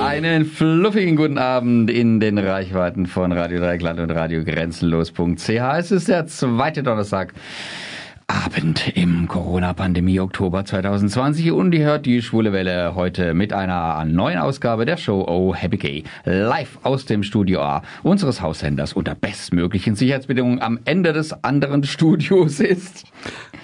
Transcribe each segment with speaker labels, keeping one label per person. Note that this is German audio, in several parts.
Speaker 1: Einen fluffigen guten Abend in den Reichweiten von Radio Dreikland und Radio Grenzenlos.ch. Es ist der zweite Donnerstag. Abend im Corona-Pandemie Oktober 2020 und ihr hört die Schwule Welle heute mit einer neuen Ausgabe der Show Oh Happy Gay live aus dem Studio A unseres Haushändlers unter bestmöglichen Sicherheitsbedingungen am Ende des anderen Studios ist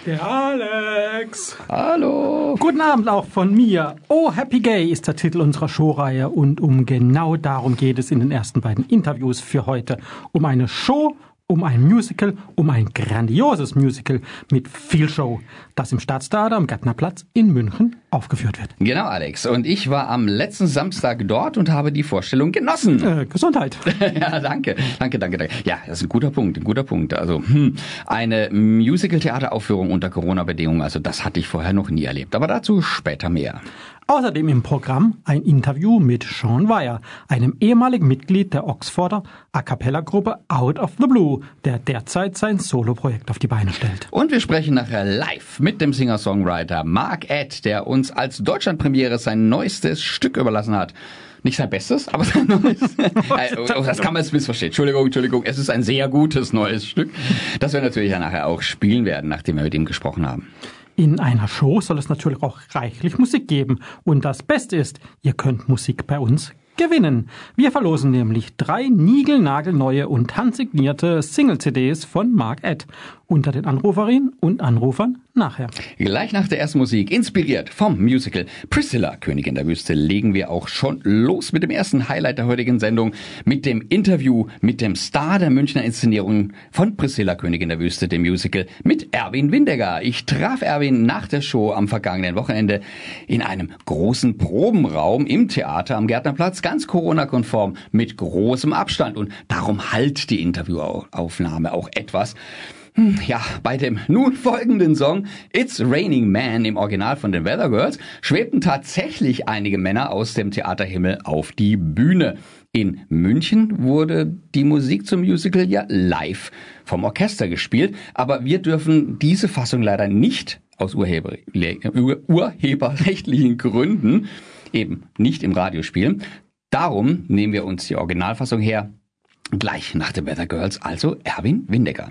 Speaker 2: der Alex.
Speaker 1: Hallo.
Speaker 2: Guten Abend auch von mir. Oh Happy Gay ist der Titel unserer Showreihe und um genau darum geht es in den ersten beiden Interviews für heute. Um eine Show um ein Musical, um ein grandioses Musical mit viel Show, das im Staatstheater am Gärtnerplatz in München aufgeführt wird.
Speaker 1: Genau, Alex. Und ich war am letzten Samstag dort und habe die Vorstellung genossen.
Speaker 2: Äh, Gesundheit.
Speaker 1: ja, danke, danke, danke, danke. Ja, das ist ein guter Punkt, ein guter Punkt. Also hm, eine Musical-Theateraufführung unter Corona-Bedingungen, also das hatte ich vorher noch nie erlebt. Aber dazu später mehr.
Speaker 2: Außerdem im Programm ein Interview mit Sean Weyer, einem ehemaligen Mitglied der Oxforder A Cappella Gruppe Out of the Blue, der derzeit sein Soloprojekt auf die Beine stellt.
Speaker 1: Und wir sprechen nachher live mit dem Singer-Songwriter Mark Ed, der uns als Deutschlandpremiere sein neuestes Stück überlassen hat nicht sein Bestes, aber sein neues. Äh, oh, das kann man jetzt missverstehen. Entschuldigung, Entschuldigung. Es ist ein sehr gutes neues Stück, das wir natürlich ja nachher auch spielen werden, nachdem wir mit ihm gesprochen haben.
Speaker 2: In einer Show soll es natürlich auch reichlich Musik geben. Und das Beste ist, ihr könnt Musik bei uns gewinnen. Wir verlosen nämlich drei niegelnagelneue und handsignierte Single-CDs von Mark Ed unter den Anruferinnen und Anrufern nachher.
Speaker 1: Gleich nach der ersten Musik, inspiriert vom Musical Priscilla, Königin der Wüste, legen wir auch schon los mit dem ersten Highlight der heutigen Sendung, mit dem Interview mit dem Star der Münchner Inszenierung von Priscilla, Königin der Wüste, dem Musical, mit Erwin Windegger. Ich traf Erwin nach der Show am vergangenen Wochenende in einem großen Probenraum im Theater am Gärtnerplatz, ganz Corona-konform, mit großem Abstand und darum halt die Interviewaufnahme auch etwas. Hm, ja, bei dem nun folgenden Song It's Raining Man im Original von den Weather Girls schwebten tatsächlich einige Männer aus dem Theaterhimmel auf die Bühne. In München wurde die Musik zum Musical ja live vom Orchester gespielt, aber wir dürfen diese Fassung leider nicht aus Urheber, urheberrechtlichen Gründen eben nicht im Radio spielen. Darum nehmen wir uns die Originalfassung her, gleich nach den Weather Girls, also Erwin Windecker.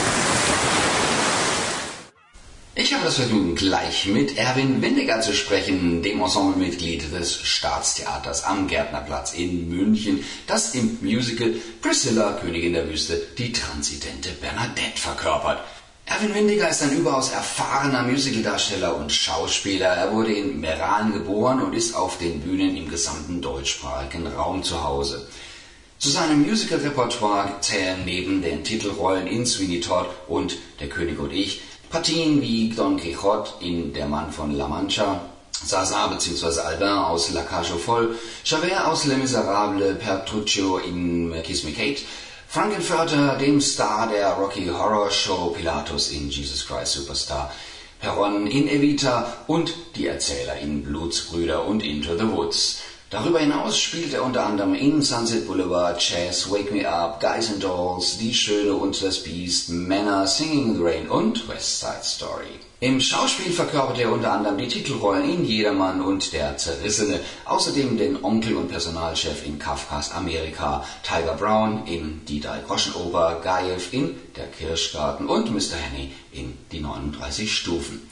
Speaker 1: Ich habe das Vergnügen, gleich mit Erwin Windiger zu sprechen, dem Ensemblemitglied des Staatstheaters am Gärtnerplatz in München, das im Musical Priscilla, Königin der Wüste, die transidente Bernadette verkörpert. Erwin Windiger ist ein überaus erfahrener Musicaldarsteller und Schauspieler. Er wurde in Meran geboren und ist auf den Bühnen im gesamten deutschsprachigen Raum zu Hause. Zu seinem Musical-Repertoire zählen neben den Titelrollen in Sweeney Todd und Der König und ich Partien wie Don Quixote in Der Mann von La Mancha, Sasa bzw. Albin aus La Cage aux Folles, Javert aus Les Miserables, Petruccio in Kiss Me Kate, Frankenfurter, dem Star der Rocky Horror Show, Pilatus in Jesus Christ Superstar, Perron in Evita. Und die Erzähler in Blutsbrüder und Into the Woods. Darüber hinaus spielt er unter anderem in Sunset Boulevard, Chess, Wake Me Up, Guys and Dolls, Die Schöne und das Biest, Männer, Singing in the Rain und West Side Story. Im Schauspiel verkörpert er unter anderem die Titelrollen in Jedermann und Der Zerrissene, außerdem den Onkel und Personalchef in Kafkas Amerika, Tiger Brown in Die drei Groschenoper, Gajew in Der Kirschgarten und Mr. Henny in Die 39 Stufen.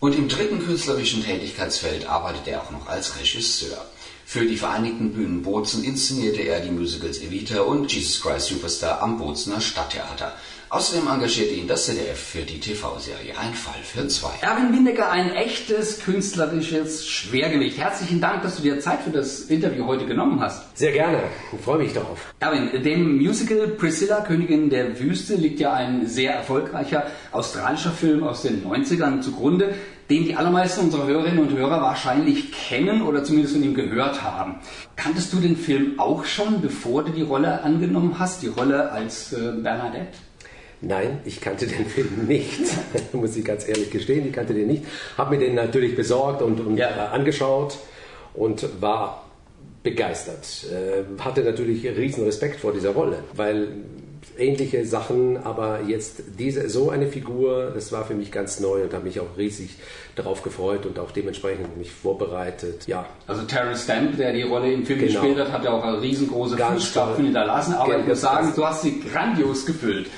Speaker 1: Und im dritten künstlerischen Tätigkeitsfeld arbeitet er auch noch als Regisseur. Für die Vereinigten Bühnen Bozen inszenierte er die Musicals Evita und Jesus Christ Superstar am Bozener Stadttheater. Außerdem engagierte ihn das ZDF für die TV-Serie Ein Fall für zwei. Erwin Windecker, ein echtes künstlerisches Schwergewicht. Herzlichen Dank, dass du dir Zeit für das Interview heute genommen hast.
Speaker 3: Sehr gerne. Ich freue mich darauf.
Speaker 1: Erwin, dem Musical Priscilla, Königin der Wüste, liegt ja ein sehr erfolgreicher australischer Film aus den 90ern zugrunde. Den die allermeisten unserer Hörerinnen und Hörer wahrscheinlich kennen oder zumindest von ihm gehört haben. Kanntest du den Film auch schon, bevor du die Rolle angenommen hast, die Rolle als äh, Bernadette?
Speaker 3: Nein, ich kannte den Film nicht, muss ich ganz ehrlich gestehen, ich kannte den nicht. Habe mir den natürlich besorgt und, und ja. Äh, angeschaut und war begeistert. Äh, hatte natürlich riesen Respekt vor dieser Rolle, weil ähnliche Sachen, aber jetzt diese, so eine Figur, das war für mich ganz neu und habe mich auch riesig darauf gefreut und auch dementsprechend mich vorbereitet. Ja.
Speaker 1: Also Terrence Stamp, der die Rolle im Film genau. gespielt hat, hat ja auch eine riesengroße Fußstapfen hinterlassen, aber ich muss sagen, du hast sie grandios gefüllt.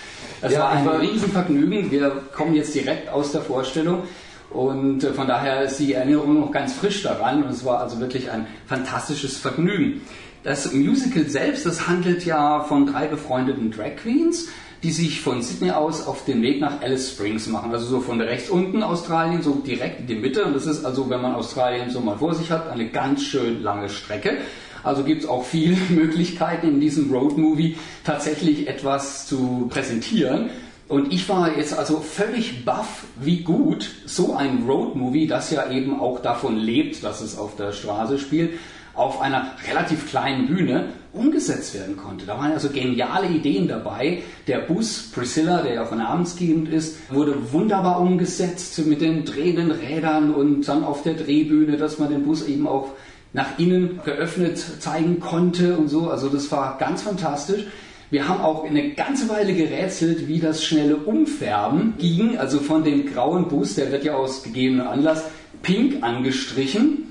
Speaker 1: Es ja, war ein war Riesenvergnügen. Wir kommen jetzt direkt aus der Vorstellung. Und äh, von daher ist die Erinnerung noch ganz frisch daran. Und es war also wirklich ein fantastisches Vergnügen. Das Musical selbst, das handelt ja von drei befreundeten Drag Queens, die sich von Sydney aus auf den Weg nach Alice Springs machen. Also so von rechts unten Australien, so direkt in die Mitte. Und das ist also, wenn man Australien so mal vor sich hat, eine ganz schön lange Strecke. Also gibt es auch viele Möglichkeiten in diesem Roadmovie tatsächlich etwas zu präsentieren. Und ich war jetzt also völlig baff, wie gut so ein Roadmovie, das ja eben auch davon lebt, dass es auf der Straße spielt, auf einer relativ kleinen Bühne umgesetzt werden konnte. Da waren also geniale Ideen dabei. Der Bus Priscilla, der ja auch namensgebend ist, wurde wunderbar umgesetzt mit den drehenden Rädern und dann auf der Drehbühne, dass man den Bus eben auch nach innen geöffnet zeigen konnte und so. Also das war ganz fantastisch. Wir haben auch eine ganze Weile gerätselt, wie das schnelle Umfärben ging. Also von dem grauen Bus, der wird ja aus gegebenem Anlass pink angestrichen.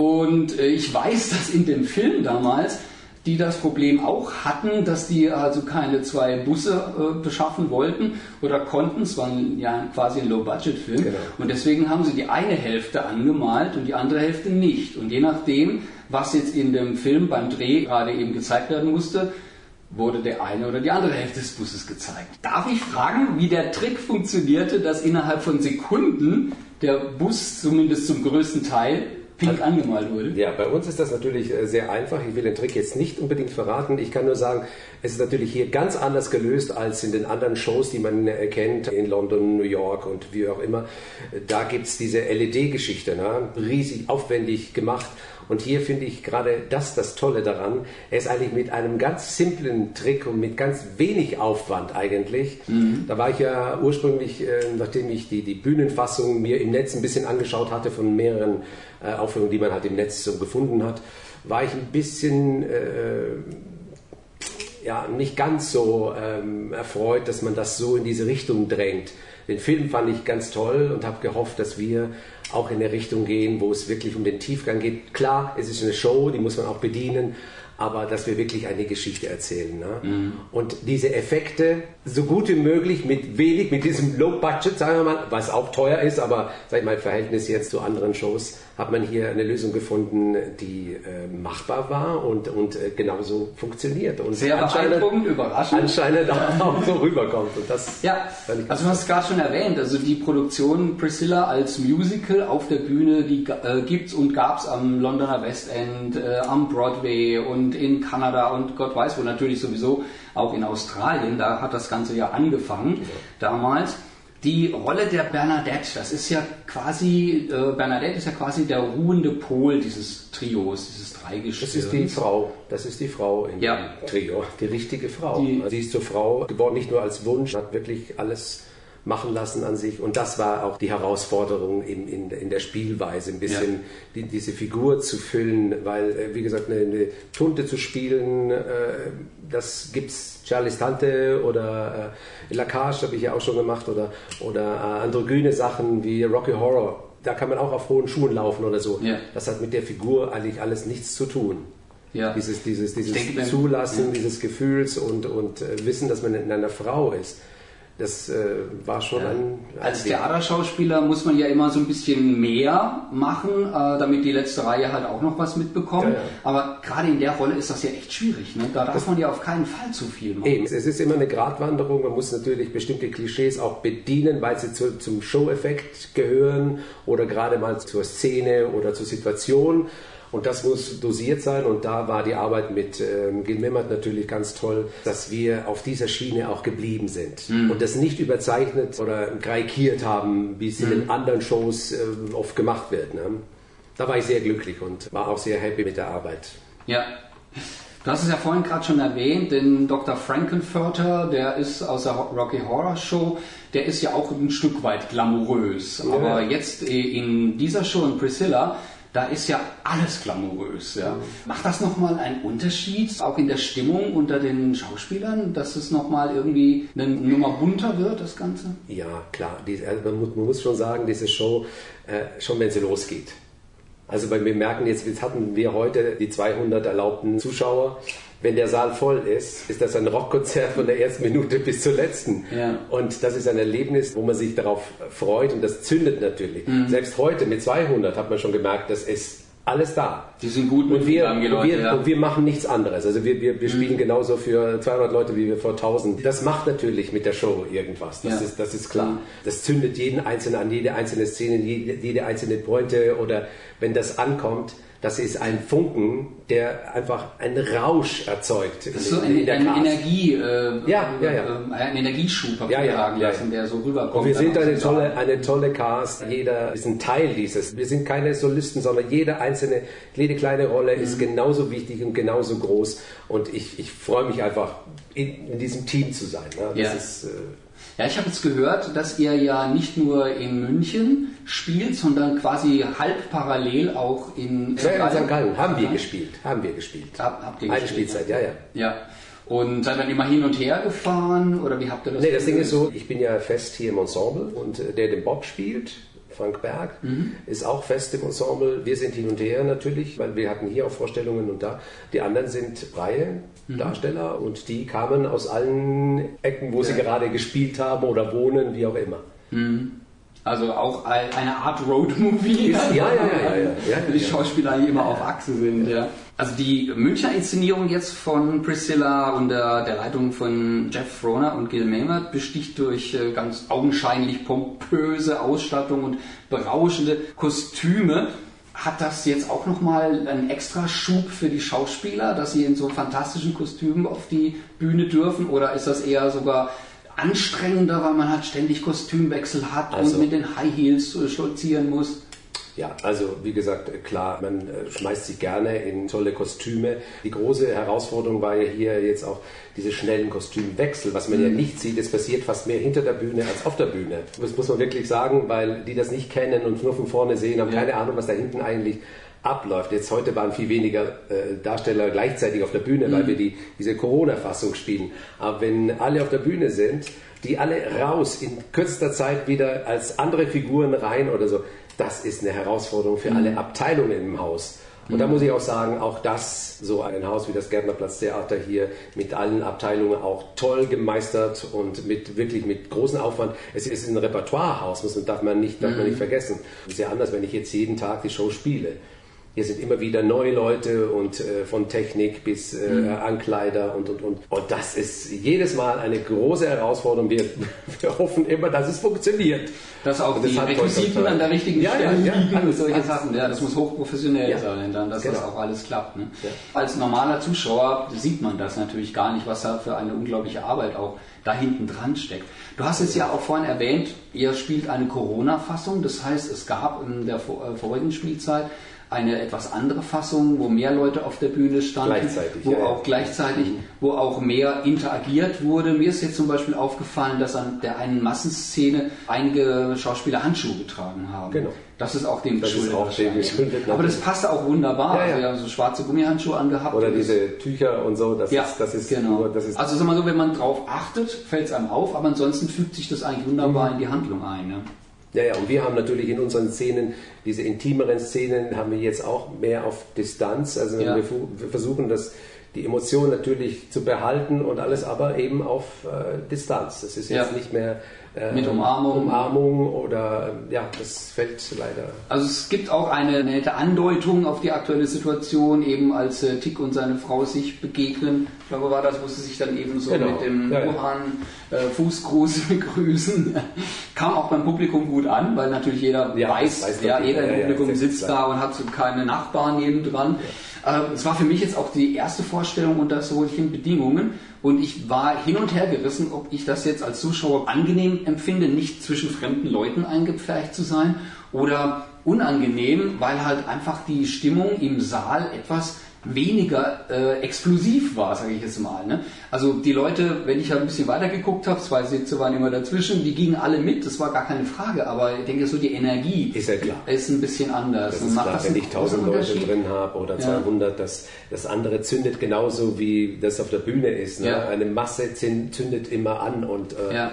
Speaker 1: Und äh, ich weiß, dass in dem Film damals die das Problem auch hatten, dass die also keine zwei Busse äh, beschaffen wollten oder konnten. Es war ja quasi ein Low-Budget-Film. Genau. Und deswegen haben sie die eine Hälfte angemalt und die andere Hälfte nicht. Und je nachdem, was jetzt in dem Film beim Dreh gerade eben gezeigt werden musste, wurde der eine oder die andere Hälfte des Busses gezeigt. Darf ich fragen, wie der Trick funktionierte, dass innerhalb von Sekunden der Bus zumindest zum größten Teil pink angemalt wurde.
Speaker 3: Ja, bei uns ist das natürlich äh, sehr einfach. Ich will den Trick jetzt nicht unbedingt verraten. Ich kann nur sagen, es ist natürlich hier ganz anders gelöst als in den anderen Shows, die man äh, kennt, in London, New York und wie auch immer. Da gibt es diese LED-Geschichte, ne? riesig aufwendig gemacht. Und hier finde ich gerade das das Tolle daran. Er ist eigentlich mit einem ganz simplen Trick und mit ganz wenig Aufwand eigentlich. Mhm. Da war ich ja ursprünglich, äh, nachdem ich die, die Bühnenfassung mir im Netz ein bisschen angeschaut hatte von mehreren äh, Aufführungen, die man halt im Netz so gefunden hat, war ich ein bisschen äh, ja, nicht ganz so ähm, erfreut, dass man das so in diese Richtung drängt. Den Film fand ich ganz toll und habe gehofft, dass wir auch in der Richtung gehen, wo es wirklich um den Tiefgang geht. Klar, es ist eine Show, die muss man auch bedienen, aber dass wir wirklich eine Geschichte erzählen. Ne? Mhm. Und diese Effekte so gut wie möglich mit wenig, mit diesem Low Budget, sagen wir mal, was auch teuer ist, aber sag ich mal, im Verhältnis jetzt zu anderen Shows, hat man hier eine Lösung gefunden, die äh, machbar war und, und äh, genauso funktioniert. Und
Speaker 1: Sehr beeindruckend, überraschend.
Speaker 3: Anscheinend auch so rüberkommt. Und das
Speaker 1: ja, also du hast es gerade schon erwähnt, also die Produktion Priscilla als Musical auf der Bühne, die äh, es und gab es am Londoner West End, äh, am Broadway und in Kanada und Gott weiß wo, natürlich sowieso auch in Australien, da hat das Ganze ja angefangen ja. damals. Die Rolle der Bernadette, das ist ja quasi, äh, Bernadette ist ja quasi der ruhende Pol dieses Trios, dieses Dreigestirns.
Speaker 3: Das ist die Frau, das ist die Frau im ja. Trio, die richtige Frau. Die, Sie ist zur Frau geboren, nicht nur als Wunsch, hat wirklich alles machen lassen an sich. Und das war auch die Herausforderung in, in, in der Spielweise, ein bisschen ja. die, diese Figur zu füllen, weil, äh, wie gesagt, eine, eine Tunte zu spielen, äh, das gibt's Charlie's Tante oder äh, Lacage habe ich ja auch schon gemacht oder, oder äh, androgyne Sachen wie Rocky Horror. Da kann man auch auf hohen Schuhen laufen oder so. Ja. Das hat mit der Figur eigentlich alles nichts zu tun. Ja. Dieses, dieses, dieses denke, Zulassen ja. dieses Gefühls und, und äh, Wissen, dass man in einer Frau ist das äh, war schon ja. ein.
Speaker 1: Als Theaterschauspieler muss man ja immer so ein bisschen mehr machen, äh, damit die letzte Reihe halt auch noch was mitbekommt. Ja, ja. Aber gerade in der Rolle ist das ja echt schwierig. Ne? Da darf das man ja auf keinen Fall zu viel machen.
Speaker 3: Eben. Es ist immer eine Gratwanderung. Man muss natürlich bestimmte Klischees auch bedienen, weil sie zu, zum Show-Effekt gehören oder gerade mal zur Szene oder zur Situation. Und das muss dosiert sein und da war die Arbeit mit ähm, Gil Mimmert natürlich ganz toll, dass wir auf dieser Schiene auch geblieben sind mhm. und das nicht überzeichnet oder karikiert haben, wie es in den anderen Shows äh, oft gemacht wird. Ne? Da war ich sehr glücklich und war auch sehr happy mit der Arbeit.
Speaker 1: Ja, Du hast es ja vorhin gerade schon erwähnt, den Dr. Frankenfurter, der ist aus der Rocky Horror Show, der ist ja auch ein Stück weit glamourös. Ja. Aber jetzt äh, in dieser Show in Priscilla, da ist ja alles glamourös. Ja. Macht das nochmal einen Unterschied, auch in der Stimmung unter den Schauspielern, dass es nochmal irgendwie eine Nummer bunter wird, das Ganze?
Speaker 3: Ja, klar. Also man, muss, schon sagen, diese Show, äh, schon wenn sie losgeht, also wir merken jetzt, jetzt hatten wir heute die 200 erlaubten Zuschauer. Wenn der Saal voll ist, ist das ein Rockkonzert von der ersten Minute bis zur letzten. Ja. Und das ist ein Erlebnis, wo man sich darauf freut und das zündet natürlich. Mhm. Selbst heute mit 200 hat man schon gemerkt, dass es alles da.
Speaker 1: Die sind gut
Speaker 3: mit und wir, und wir, ja. und wir machen nichts anderes. Also wir, wir, wir mhm. spielen genauso für 200 Leute wie wir vor 1000. Das macht natürlich mit der Show irgendwas. Das, ja. ist, das ist klar. Mhm. Das zündet jeden Einzelnen an, jede einzelne Szene, jede, jede einzelne Pointe oder wenn das ankommt, das ist ein Funken, der einfach einen Rausch erzeugt.
Speaker 1: Das ist so in, eine, eine Energie, äh, ja, ja, ja. Äh, ein Energieschub
Speaker 3: ja, ja, ja, lassen, der so rüberkommt. Und wir sind eine tolle, eine tolle Cast. Jeder ist ein Teil dieses. Wir sind keine Solisten, sondern jede einzelne, jede kleine Rolle mhm. ist genauso wichtig und genauso groß. Und ich, ich freue mich einfach, in, in diesem Team zu sein. Ne?
Speaker 1: Das ja. ist, äh, ja, ich habe jetzt gehört, dass ihr ja nicht nur in München spielt, sondern quasi halb parallel auch in
Speaker 3: ja, in St. Gallen haben wir gespielt, haben wir gespielt.
Speaker 1: Hab, habt ihr
Speaker 3: Eine Spielzeit, ja, ja.
Speaker 1: Ja. Und seid dann immer hin und her gefahren oder wie habt ihr das?
Speaker 3: Nee, das Ding ist so, ich bin ja fest hier im Ensemble und äh, der den Bob spielt, Frank Berg, mhm. ist auch fest im Ensemble. Wir sind hin und her natürlich, weil wir hatten hier auch Vorstellungen und da. Die anderen sind freie mhm. Darsteller und die kamen aus allen Ecken, wo ja. sie gerade gespielt haben oder wohnen, wie auch immer.
Speaker 1: Mhm. Also auch eine Art Road-Movie.
Speaker 3: Ja, ja, ja, ja, ja.
Speaker 1: Die Schauspieler, die immer auf Achse sind, ja. Also die Münchner Inszenierung jetzt von Priscilla unter der Leitung von Jeff Froner und Gil Maynard besticht durch äh, ganz augenscheinlich pompöse Ausstattung und berauschende Kostüme. Hat das jetzt auch nochmal einen extra Schub für die Schauspieler, dass sie in so fantastischen Kostümen auf die Bühne dürfen? Oder ist das eher sogar anstrengender, weil man halt ständig Kostümwechsel hat also, und mit den High Heels stolzieren muss?
Speaker 3: Ja, also wie gesagt, klar, man äh, schmeißt sich gerne in tolle Kostüme. Die große Herausforderung war ja hier jetzt auch diese schnellen Kostümwechsel, was man mhm. ja nicht sieht. Es passiert fast mehr hinter der Bühne als auf der Bühne. Das muss man wirklich sagen, weil die das nicht kennen und nur von vorne sehen, haben ja. keine Ahnung, was da hinten eigentlich abläuft. Jetzt heute waren viel weniger äh, Darsteller gleichzeitig auf der Bühne, mhm. weil wir die, diese Corona-Fassung spielen. Aber wenn alle auf der Bühne sind, die alle raus in kürzester Zeit wieder als andere Figuren rein oder so, das ist eine Herausforderung für mhm. alle Abteilungen im Haus. Und da mhm. muss ich auch sagen, auch das, so ein Haus wie das Gärtnerplatz-Theater hier mit allen Abteilungen auch toll gemeistert und mit wirklich mit großem Aufwand. Es ist ein Repertoirehaus, das darf man nicht, darf man nicht mhm. vergessen. Es ist ja anders, wenn ich jetzt jeden Tag die Show spiele. Hier sind immer wieder neue Leute und äh, von Technik bis äh, mhm. Ankleider und, und, und. Und das ist jedes Mal eine große Herausforderung. Wir, wir hoffen immer, dass es funktioniert.
Speaker 1: Dass auch das die Requisiten an der richtigen ja, Stelle ja, ja, liegen und solche Sachen. Ja, das muss hochprofessionell sein, dann, dass genau. das auch alles klappt. Ne? Als normaler Zuschauer sieht man das natürlich gar nicht, was da für eine unglaubliche Arbeit auch da hinten dran steckt. Du hast es ja auch vorhin erwähnt, ihr spielt eine Corona-Fassung. Das heißt, es gab in der äh, vorigen Spielzeit eine etwas andere Fassung, wo mehr Leute auf der Bühne standen,
Speaker 3: gleichzeitig,
Speaker 1: wo ja, auch ja. gleichzeitig, wo auch mehr interagiert wurde. Mir ist jetzt zum Beispiel aufgefallen, dass an der einen Massenszene einige Schauspieler Handschuhe getragen haben.
Speaker 3: Genau.
Speaker 1: Das ist auch dem geschuldet. Auch dem geschuldet Aber das passte auch wunderbar. Ja, ja. Also wir haben so schwarze Gummihandschuhe angehabt.
Speaker 3: Oder diese Tücher und so. Das
Speaker 1: ja, ist, das ist genau. Nur, das ist also sag mal so, wenn man drauf achtet, fällt es einem auf, aber ansonsten fügt sich das eigentlich wunderbar mhm. in die Handlung ein. Ne?
Speaker 3: Ja, ja, und wir haben natürlich in unseren Szenen, diese intimeren Szenen, haben wir jetzt auch mehr auf Distanz. Also ja. wir, wir, versuchen das, die Emotion natürlich zu behalten und alles, aber eben auf äh, Distanz. Das ist jetzt ja. nicht mehr äh,
Speaker 1: Mit Umarmung.
Speaker 3: Umarmung oder ja, das fällt leider.
Speaker 1: Also es gibt auch eine nette Andeutung auf die aktuelle Situation, eben als äh, Tick und seine Frau sich begegnen. Ich glaube, war das, wo sie sich dann eben so
Speaker 3: Genau.
Speaker 1: mit dem
Speaker 3: Ja.
Speaker 1: Wuhan äh, Fußgruß begrüßen. Kam auch beim Publikum gut an, weil natürlich jeder
Speaker 3: Ja,
Speaker 1: weiß,
Speaker 3: weiß
Speaker 1: ja, jeder im Publikum sitzt da und hat so keine Nachbarn nebendran. Ähm, Es war für mich jetzt auch die erste Vorstellung unter solchen Bedingungen und ich war hin und her gerissen, ob ich das jetzt als Zuschauer angenehm empfinde, nicht zwischen fremden Leuten eingepfercht zu sein oder unangenehm, weil halt einfach die Stimmung im Saal etwas weniger äh, explosiv war, sage ich jetzt mal. Ne? Also die Leute, wenn ich halt ein bisschen weiter geguckt habe, zwei Sitze waren immer dazwischen, die gingen alle mit, das war gar keine Frage, aber ich denke so die Energie
Speaker 3: Ist ja klar.
Speaker 1: ist ein bisschen anders.
Speaker 3: Das ist
Speaker 1: macht
Speaker 3: klar,
Speaker 1: das
Speaker 3: wenn ich 1000
Speaker 1: großen
Speaker 3: Leute drin habe oder
Speaker 1: Ja.
Speaker 3: 200, das, das andere zündet genauso wie das auf der Bühne ist. Ne?
Speaker 1: Ja.
Speaker 3: Eine Masse zün- zündet immer an und äh,
Speaker 1: Ja.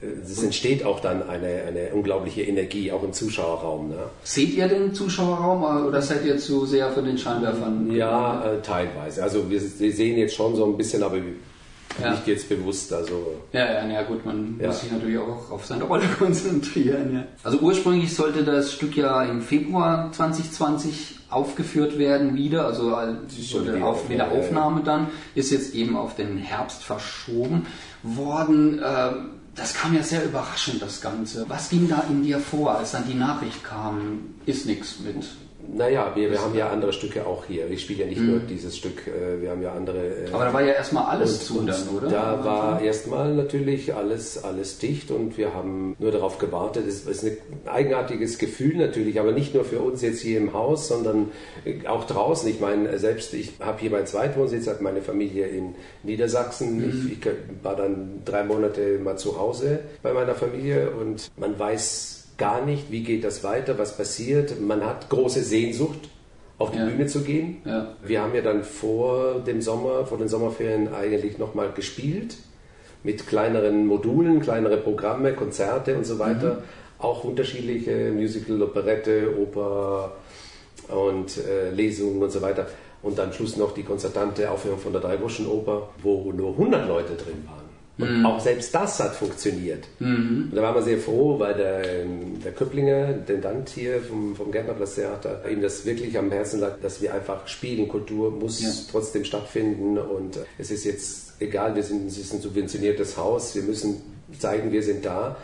Speaker 3: Es entsteht auch dann eine, eine unglaubliche Energie, auch im Zuschauerraum. Ne?
Speaker 1: Seht ihr den Zuschauerraum äh, oder seid ihr zu sehr von den Scheinwerfern?
Speaker 3: Ja, äh, teilweise. Also wir, wir sehen jetzt schon so ein bisschen, aber
Speaker 1: Ja.
Speaker 3: nicht jetzt bewusst. Also
Speaker 1: Ja, ja, na gut, man
Speaker 3: Ja.
Speaker 1: muss sich natürlich auch auf seine Rolle konzentrieren. Ja. Also ursprünglich sollte das Stück ja im Februar 2020 aufgeführt werden wieder, also
Speaker 3: wieder,
Speaker 1: auf, wieder. Aufnahme dann, ist jetzt eben auf den Herbst verschoben worden. Äh, das kam ja sehr überraschend, das Ganze. Was ging da in dir vor, als dann die Nachricht kam, ist nichts mit
Speaker 3: naja, wir, wir haben ja andere Stücke auch hier. Ich spiele ja nicht nur dieses Stück, äh, wir haben ja andere. äh,
Speaker 1: Mhm. Aber da war ja erstmal alles zu dann, oder?
Speaker 3: Da war erstmal natürlich alles, alles dicht und wir haben nur darauf gewartet. Es ist ein eigenartiges Gefühl natürlich, aber nicht nur für uns jetzt hier im Haus, sondern auch draußen. Ich meine, selbst ich habe hier meinen Zweitwohnsitz, habe meine Familie in Niedersachsen.
Speaker 1: Mhm.
Speaker 3: Ich, ich war dann drei Monate mal zu Hause bei meiner Familie und man weiß gar nicht, wie geht das weiter, was passiert. Man hat große Sehnsucht auf die
Speaker 1: Ja.
Speaker 3: Bühne zu gehen.
Speaker 1: Ja.
Speaker 3: Wir haben ja dann vor dem Sommer, vor den Sommerferien eigentlich nochmal gespielt mit kleineren Modulen, kleinere Programme, Konzerte und so weiter. Auch unterschiedliche Musical, Operette, Oper und äh, Lesungen und so weiter. Und am Schluss noch die konzertante Aufführung von der Dreibuschen-Oper, wo nur 100 Leute drin waren. Und auch selbst das hat funktioniert. Und da waren wir sehr froh, weil der, der Köpplinger, Intendant hier vom, vom Gärtnerplatz-Theater, ihm das wirklich am Herzen lag, dass wir einfach spielen. Kultur muss
Speaker 1: Ja.
Speaker 3: trotzdem stattfinden und es ist jetzt egal, wir sind, es ist ein subventioniertes Haus, wir müssen zeigen, wir sind da.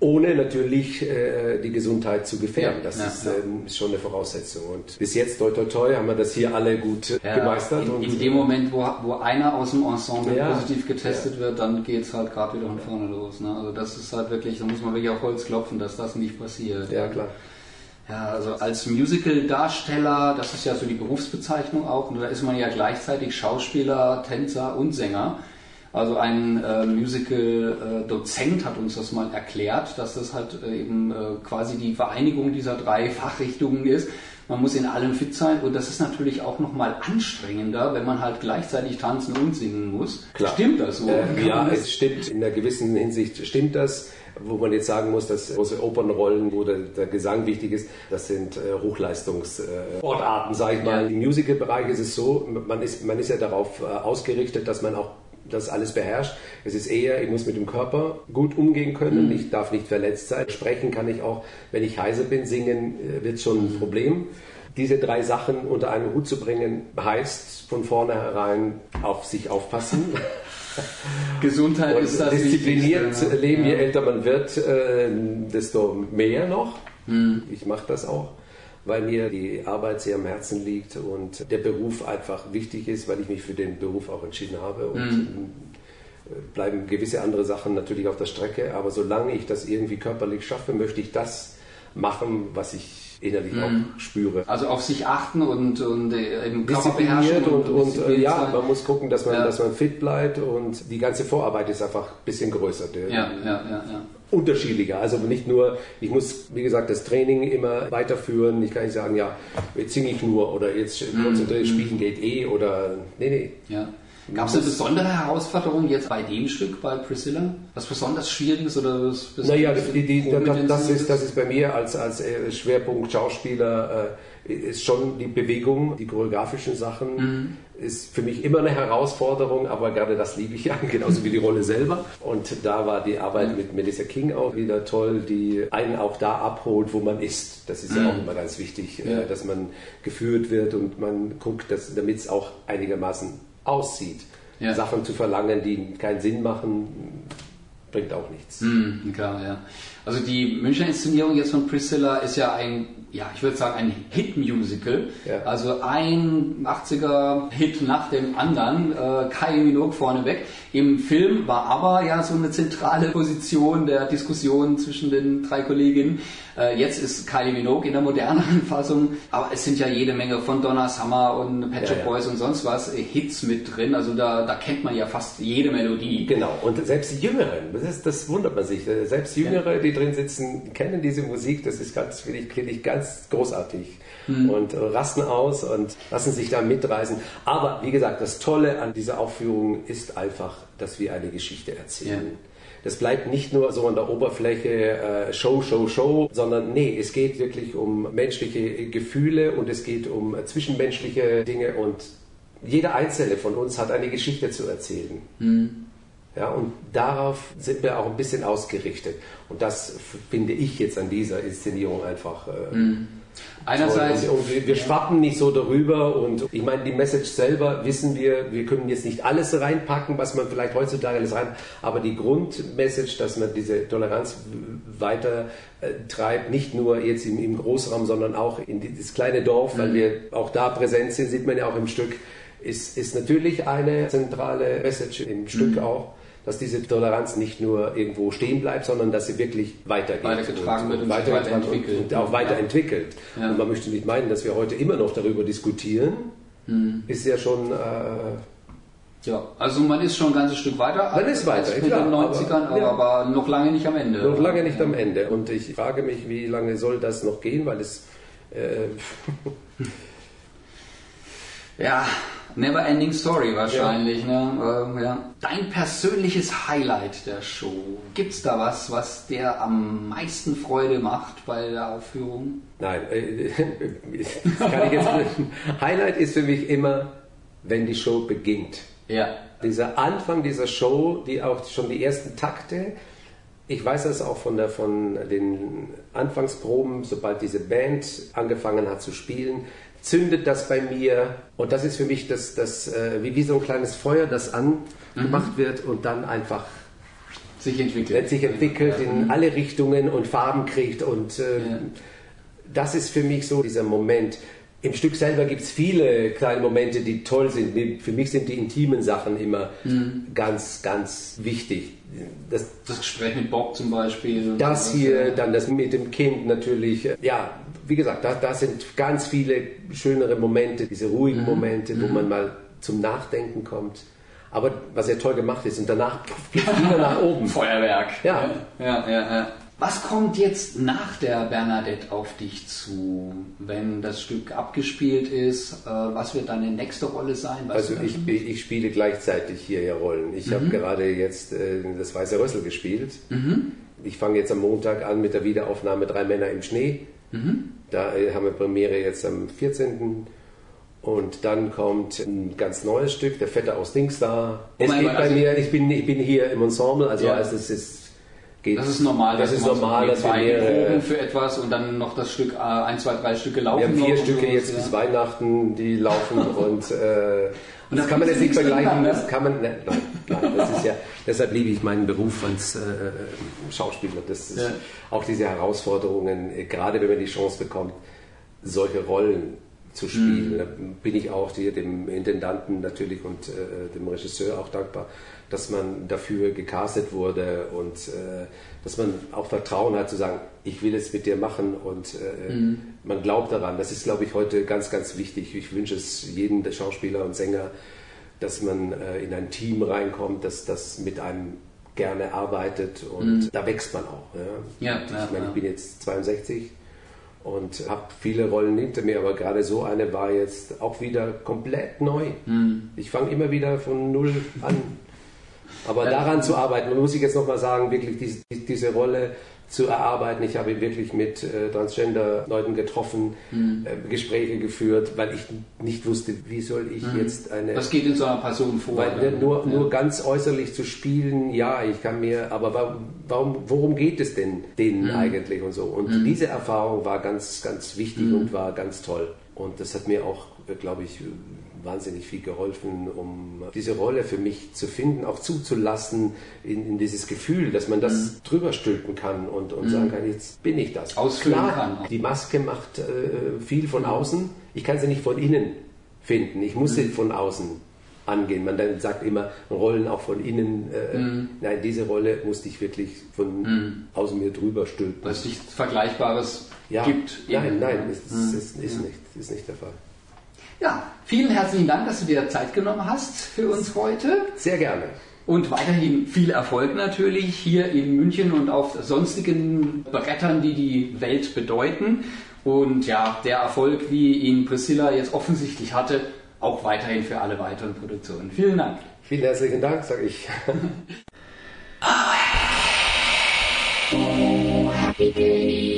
Speaker 3: Ohne natürlich äh, die Gesundheit zu gefährden.
Speaker 1: Ja,
Speaker 3: das
Speaker 1: ja,
Speaker 3: ist,
Speaker 1: ja.
Speaker 3: ähm, schon eine Voraussetzung. Und bis jetzt, toi toi toi, haben wir das hier alle gut äh, gemeistert.
Speaker 1: in, in dem Moment, wo, wo einer aus dem Ensemble
Speaker 3: Ja.
Speaker 1: positiv getestet wird, dann geht es halt gerade wieder von vorne los. Ne? Also das ist halt wirklich, da muss man wirklich auf Holz klopfen, dass das nicht passiert.
Speaker 3: ja, klar.
Speaker 1: Ja, also als Musical-Darsteller, das ist ja so die Berufsbezeichnung auch, und da ist man ja gleichzeitig Schauspieler, Tänzer und Sänger. Also ein äh, Musical-Dozent hat uns das mal erklärt, dass das halt äh, eben äh, quasi die Vereinigung dieser drei Fachrichtungen ist. Man muss in allem fit sein und das ist natürlich auch nochmal anstrengender, wenn man halt gleichzeitig tanzen und singen muss.
Speaker 3: Klar.
Speaker 1: Stimmt das so?
Speaker 3: Äh,
Speaker 1: Kann
Speaker 3: ja, es stimmt. In einer gewissen Hinsicht stimmt das. Wo man jetzt sagen muss, dass große Opernrollen, wo der, der Gesang wichtig ist, das sind äh, Hochleistungssportarten, sage ich mal.
Speaker 1: Ja.
Speaker 3: Im Musical-Bereich ist es so, man ist, man ist ja darauf äh, ausgerichtet, dass man auch das alles beherrscht. Es ist eher, ich muss mit dem Körper gut umgehen können, ich darf nicht verletzt sein. Sprechen kann ich auch, wenn ich heiser bin, singen äh, wird schon ein Problem. Diese drei Sachen unter einen Hut zu bringen, heißt von vornherein auf sich aufpassen.
Speaker 1: Gesundheit
Speaker 3: Und
Speaker 1: ist das
Speaker 3: diszipliniert
Speaker 1: ne?
Speaker 3: leben, je
Speaker 1: Ja.
Speaker 3: älter man wird, äh, desto mehr noch.
Speaker 1: Hm.
Speaker 3: Ich mache das auch, weil mir die Arbeit sehr am Herzen liegt und der Beruf einfach wichtig ist, weil ich mich für den Beruf auch entschieden habe. Und
Speaker 1: Hm.
Speaker 3: äh, bleiben gewisse andere Sachen natürlich auf der Strecke, aber solange ich das irgendwie körperlich schaffe, möchte ich das machen, was ich innerlich
Speaker 1: Hm.
Speaker 3: auch spüre.
Speaker 1: Also auf sich achten und, und äh, eben Körper beherrschen
Speaker 3: diszipliniert und, und, äh,
Speaker 1: diszipliniert
Speaker 3: ja,
Speaker 1: sein.
Speaker 3: man muss gucken, dass man,
Speaker 1: Ja.
Speaker 3: dass man fit bleibt und die ganze Vorarbeit ist einfach ein bisschen größer.
Speaker 1: Ja, ja, ja, ja.
Speaker 3: Unterschiedlicher. Also nicht nur, ich muss, wie gesagt, das Training immer weiterführen. Ich kann nicht sagen, ja, jetzt singe ich nur oder jetzt
Speaker 1: Mhm.
Speaker 3: konzentriere ich, spielen geht eh oder nee, nee.
Speaker 1: ja. Gab es eine besondere Herausforderung jetzt bei dem Stück, bei Priscilla? Was besonders Schwieriges oder was
Speaker 3: Naja, die, die, das, das, ist, das ist bei mir als, als äh, Schwerpunkt Schauspieler äh, ist schon die Bewegung, die choreografischen Sachen, mhm. ist für mich immer eine Herausforderung, aber gerade das liebe ich ja, genauso wie die Rolle selber. Und da war die Arbeit mhm. mit Melissa King auch wieder toll, die einen auch da abholt, wo man ist. Das ist mhm. ja auch immer ganz wichtig, äh, ja. dass man geführt wird und man guckt, damit es auch einigermaßen aussieht. Ja. Sachen zu verlangen, die keinen Sinn machen, bringt auch nichts.
Speaker 1: Mhm, klar, ja. Also die Münchner Inszenierung jetzt von Priscilla ist ja ein, ja, ich würde sagen, ein Hit-Musical. Ja. Also ein 80er-Hit nach dem anderen, äh, Kylie Minogue vorneweg. Im Film war aber ja so eine zentrale Position der Diskussion zwischen den drei Kolleginnen. Äh, jetzt ist Kylie Minogue in der moderneren Fassung, aber es sind ja jede Menge von Donna Summer und Pet Shop ja, ja. Boys und sonst was äh, Hits mit drin. Also da, da kennt man ja fast jede Melodie.
Speaker 3: Genau, und selbst die Jüngeren, das, ist, das wundert man sich. Äh, selbst Jüngere, ja. die drin sitzen, kennen diese Musik. Das ist ganz, finde ich, finde ich ganz großartig. Hm. Und rasten aus und lassen sich da mitreißen. Aber wie gesagt, das Tolle an dieser Aufführung ist einfach, dass wir eine Geschichte erzählen. Das bleibt nicht nur so an der Oberfläche äh, Show, Show, Show, sondern nee, es geht wirklich um menschliche Gefühle und es geht um zwischenmenschliche Dinge und jeder Einzelne von uns hat eine Geschichte zu erzählen. Mhm. Ja, und darauf sind wir auch ein bisschen ausgerichtet. Und das finde ich jetzt an dieser Inszenierung einfach äh, mhm. Einerseits. Und wir, wir schwappen nicht so darüber und ich meine, die Message selber wissen wir, wir können jetzt nicht alles reinpacken, was man vielleicht heutzutage alles rein, aber die Grundmessage, dass man diese Toleranz weiter äh, treibt, nicht nur jetzt im, im Großraum, sondern auch in das kleine Dorf, weil mhm. wir auch da präsent sind, sieht man ja auch im Stück, ist, ist natürlich eine zentrale Message im Stück mhm. auch dass diese Toleranz nicht nur irgendwo stehen bleibt, sondern dass sie wirklich weitergeht.
Speaker 1: Weitergetragen wird
Speaker 3: und, weiterentwickelt. Und, auch weiterentwickelt. Ja. Und man möchte nicht meinen, dass wir heute immer noch darüber diskutieren. Hm. Ist ja schon... Äh,
Speaker 1: ja, also man ist schon ein ganzes Stück weiter.
Speaker 3: Man ist weiter,
Speaker 1: klar, den 90ern, aber, ja. aber, noch lange nicht am Ende.
Speaker 3: Noch lange nicht am Ende. Und ich frage mich, wie lange soll das noch gehen, weil es... Äh,
Speaker 1: ja, Never Ending Story wahrscheinlich. Ja. Ne? Ähm, ja. Dein persönliches Highlight der Show. Gibt es da was, was dir am meisten Freude macht bei der Aufführung?
Speaker 3: Nein, äh, kann ich jetzt Highlight ist für mich immer, wenn die Show beginnt.
Speaker 1: Ja.
Speaker 3: Dieser Anfang dieser Show, die auch schon die ersten Takte, ich weiß das auch von, der, von den Anfangsproben, sobald diese Band angefangen hat zu spielen, zündet das bei mir und das ist für mich das, das äh, wie, wie so ein kleines Feuer, das angemacht mhm. wird und dann einfach
Speaker 1: sich entwickelt,
Speaker 3: sich entwickelt ja. in alle Richtungen und Farben kriegt und äh, ja. das ist für mich so dieser Moment. Im Stück selber gibt es viele kleine Momente, die toll sind. Für mich sind die intimen Sachen immer mhm. ganz, ganz wichtig.
Speaker 1: Das, das, Gespräch mit Bob zum Beispiel.
Speaker 3: Das hier, dann das mit dem Kind natürlich. Ja, wie gesagt, da, da sind ganz viele schönere Momente, diese ruhigen mhm. Momente, wo mhm. man mal zum Nachdenken kommt. Aber was ja toll gemacht ist und danach geht es wieder nach oben.
Speaker 1: Feuerwerk.
Speaker 3: Ja.
Speaker 1: Ja, ja, ja. Was kommt jetzt nach der Bernadette auf dich zu, wenn das Stück abgespielt ist? Äh, was wird deine nächste Rolle sein?
Speaker 3: Weißt also ich, ich, spiele gleichzeitig hier ja Rollen. Ich mhm. habe gerade jetzt äh, das Weiße Rössel gespielt. Mhm. Ich fange jetzt am Montag an mit der Wiederaufnahme Drei Männer im Schnee. Mhm. Da äh, haben wir Premiere jetzt am 14. Und dann kommt ein ganz neues Stück, der Vetter aus Dingsda. Es geht bei also mir, ich bin, ich bin hier im Ensemble, also, ja. also es ist
Speaker 1: Geht. Das ist normal,
Speaker 3: das ist normal, dass wir
Speaker 1: mehrere für etwas und dann noch das Stück, äh, ein, zwei, drei Stücke laufen.
Speaker 3: Wir haben vier Stücke jetzt ja. bis Weihnachten, die laufen und, äh, und das kann man jetzt nicht vergleichen. Das kann man, ne, nein, nein, das ist ja, deshalb liebe ich meinen Beruf als äh, Schauspieler. Das ist ja. auch diese Herausforderungen, äh, gerade wenn man die Chance bekommt, solche Rollen zu spielen. Mhm. Da bin ich auch dir, dem Intendanten natürlich und äh, dem Regisseur auch dankbar, dass man dafür gecastet wurde und äh, dass man auch Vertrauen hat zu sagen, ich will es mit dir machen und äh, mhm. man glaubt daran. Das ist, glaube ich, heute ganz, ganz wichtig. Ich wünsche es jedem der Schauspieler und Sänger, dass man äh, in ein Team reinkommt, dass das mit einem gerne arbeitet und mhm. da wächst man auch. Ja. Ja, ich meine, ich bin jetzt 62 und habe viele Rollen hinter mir, aber gerade so eine war jetzt auch wieder komplett neu. Mhm. Ich fange immer wieder von Null an. Aber ja. daran zu arbeiten, muss ich jetzt nochmal sagen, wirklich diese, diese Rolle zu erarbeiten. Ich habe wirklich mit äh, Transgender-Leuten getroffen, mhm. äh, Gespräche geführt, weil ich nicht wusste, wie soll ich mhm. jetzt eine...
Speaker 1: Was geht in so einer Person vor?
Speaker 3: Weil, ne, nur, ja. nur ganz äußerlich zu spielen, ja, ich kann mir, aber warum, warum worum geht es denn denen mhm. eigentlich und so? Und hm. diese Erfahrung war ganz, ganz wichtig hm. und war ganz toll. Und das hat mir auch, äh, glaube ich, wahnsinnig viel geholfen, um diese Rolle für mich zu finden, auch zuzulassen in, in dieses Gefühl, dass man das mhm. drüber stülpen kann und, und mhm. sagen kann, jetzt bin ich das.
Speaker 1: Ausfüllen Klar, kann.
Speaker 3: Die Maske macht äh, viel von außen. Ich kann sie nicht von innen finden. Ich muss mhm. sie von außen angehen. Man dann sagt immer, Rollen auch von innen. Äh, mm. Nein, diese Rolle musste ich wirklich von mm. außen mir drüber stülpen.
Speaker 1: Weil es nichts Vergleichbares
Speaker 3: ja.
Speaker 1: gibt.
Speaker 3: Nein, nein, ist, mm. ist, ist, nicht, ist nicht der Fall.
Speaker 1: Ja, vielen herzlichen Dank, dass du dir Zeit genommen hast für uns heute.
Speaker 3: Sehr gerne.
Speaker 1: Und weiterhin viel Erfolg natürlich hier in München und auf sonstigen Brettern, die die Welt bedeuten. Und ja, der Erfolg, wie ihn Priscilla jetzt offensichtlich hatte, auch weiterhin für alle weiteren Produktionen. Vielen Dank.
Speaker 3: Vielen herzlichen Dank, sage ich.
Speaker 1: oh, happy day.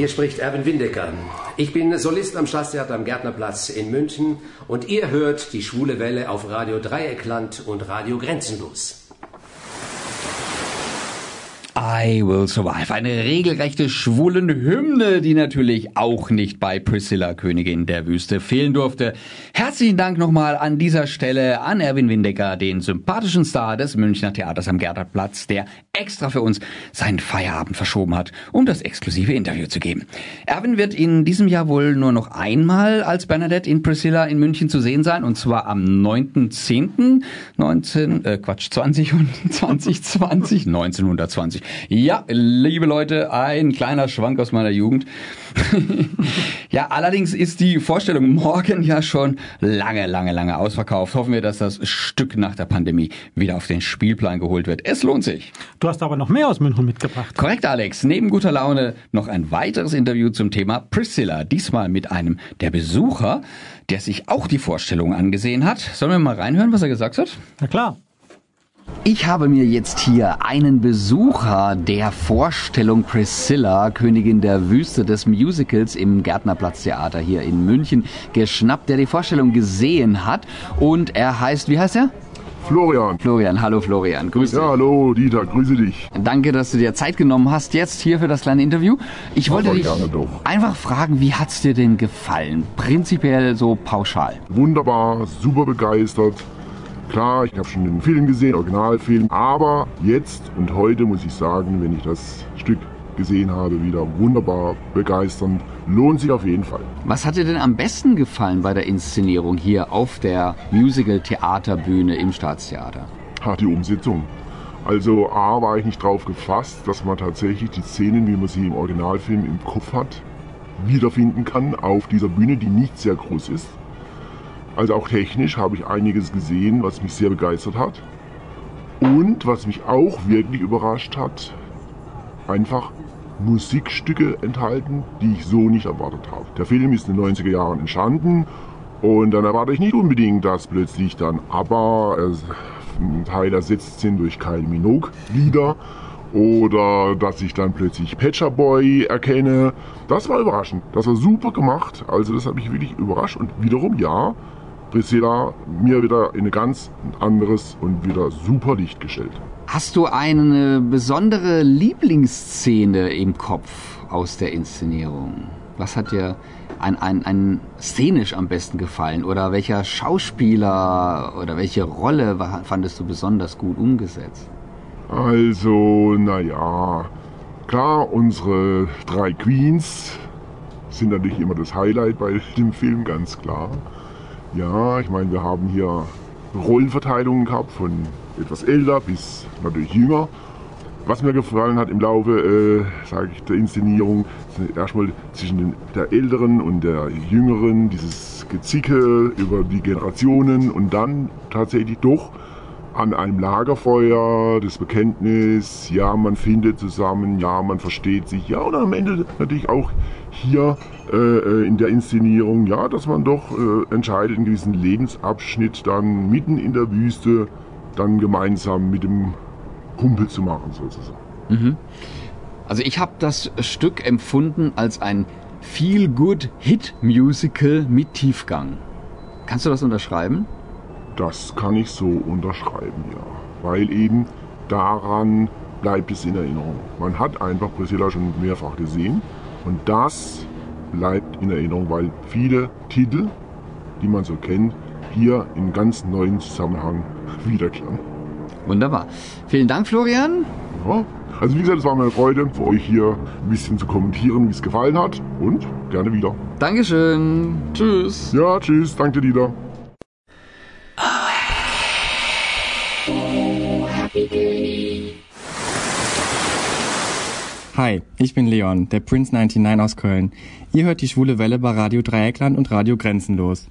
Speaker 3: hier spricht Erwin Windecker. Ich bin Solist am Staatstheater am Gärtnerplatz in München und ihr hört die schwule Welle auf Radio Dreieckland und Radio Grenzenlos.
Speaker 1: I Will Survive. Eine regelrechte schwulen Hymne, die natürlich auch nicht bei Priscilla, Königin der Wüste, fehlen durfte. Herzlichen Dank nochmal an dieser Stelle an Erwin Windecker, den sympathischen Star des Münchner Theaters am Gerhardplatz, der extra für uns seinen Feierabend verschoben hat, um das exklusive Interview zu geben. Erwin wird in diesem Jahr wohl nur noch einmal als Bernadette in Priscilla in München zu sehen sein, und zwar am 9.10. 19, äh, Quatsch, 20 und 2020, 1920. Ja, liebe Leute, ein kleiner Schwank aus meiner Jugend. ja, allerdings ist die Vorstellung morgen ja schon lange, lange, lange ausverkauft. Hoffen wir, dass das Stück nach der Pandemie wieder auf den Spielplan geholt wird. Es lohnt sich.
Speaker 2: Du hast aber noch mehr aus München mitgebracht.
Speaker 1: Korrekt, Alex. Neben guter Laune noch ein weiteres Interview zum Thema Priscilla. Diesmal mit einem der Besucher, der sich auch die Vorstellung angesehen hat. Sollen wir mal reinhören, was er gesagt hat?
Speaker 2: Na klar.
Speaker 1: Ich habe mir jetzt hier einen Besucher der Vorstellung Priscilla, Königin der Wüste des Musicals im Gärtnerplatztheater hier in München geschnappt, der die Vorstellung gesehen hat. Und er heißt, wie heißt er?
Speaker 4: Florian.
Speaker 1: Florian, hallo Florian, grüß dich.
Speaker 4: Ja, hallo Dieter, grüße dich.
Speaker 1: Danke, dass du dir Zeit genommen hast jetzt hier für das kleine Interview. Ich wollte dich einfach fragen, wie hat's dir denn gefallen? Prinzipiell so pauschal.
Speaker 4: Wunderbar, super begeistert. Klar, ich habe schon den Film gesehen, Originalfilm, aber jetzt und heute muss ich sagen, wenn ich das Stück gesehen habe, wieder wunderbar begeisternd. Lohnt sich auf jeden Fall.
Speaker 1: Was hat dir denn am besten gefallen bei der Inszenierung hier auf der Musical-Theaterbühne im Staatstheater?
Speaker 4: Ha, die Umsetzung. Also A war ich nicht drauf gefasst, dass man tatsächlich die Szenen, wie man sie im Originalfilm im Kopf hat, wiederfinden kann auf dieser Bühne, die nicht sehr groß ist. Also auch technisch habe ich einiges gesehen, was mich sehr begeistert hat. Und was mich auch wirklich überrascht hat, einfach Musikstücke enthalten, die ich so nicht erwartet habe. Der Film ist in den 90er Jahren entstanden und dann erwarte ich nicht unbedingt, dass plötzlich dann äh, ein Teil ersetzt sind durch Kylie Minogue Lieder oder dass ich dann plötzlich Patcher Boy erkenne. Das war überraschend. Das war super gemacht. Also das hat mich wirklich überrascht und wiederum ja, Priscilla mir wieder in ein ganz anderes und wieder super Licht gestellt.
Speaker 1: Hast du eine besondere Lieblingsszene im Kopf aus der Inszenierung? Was hat dir ein, ein, ein szenisch am besten gefallen? Oder welcher Schauspieler oder welche Rolle war, fandest du besonders gut umgesetzt?
Speaker 4: Also, naja, klar, unsere drei Queens sind natürlich immer das Highlight bei dem Film, ganz klar. Ja, ich meine, wir haben hier Rollenverteilungen gehabt von etwas älter bis natürlich jünger. Was mir gefallen hat im Laufe, äh, ich, der Inszenierung, sind erstmal zwischen den, der älteren und der jüngeren dieses Gezicke über die Generationen und dann tatsächlich doch an einem Lagerfeuer das Bekenntnis, ja, man findet zusammen, ja, man versteht sich, ja, und am Ende natürlich auch hier äh, äh, in der Inszenierung, ja, dass man doch äh, entscheidet, einen gewissen Lebensabschnitt dann mitten in der Wüste dann gemeinsam mit dem Kumpel zu machen, sozusagen.
Speaker 1: Also ich habe das Stück empfunden als ein Feel-Good-Hit-Musical mit Tiefgang. Kannst du das unterschreiben?
Speaker 4: Das kann ich so unterschreiben, ja. Weil eben daran bleibt es in Erinnerung. Man hat einfach Priscilla schon mehrfach gesehen und das bleibt in Erinnerung, weil viele Titel, die man so kennt, hier in ganz neuen Zusammenhang wiederkehren.
Speaker 1: Wunderbar. Vielen Dank, Florian.
Speaker 4: Ja. Also wie gesagt, es war mir eine Freude, für euch hier ein bisschen zu kommentieren, wie es gefallen hat und gerne wieder.
Speaker 1: Dankeschön. Tschüss.
Speaker 4: Ja, tschüss, danke dir, Dieter.
Speaker 5: Hi, ich bin Leon, der Prince 99 aus Köln. Ihr hört die schwule Welle bei Radio Dreieckland und Radio Grenzenlos.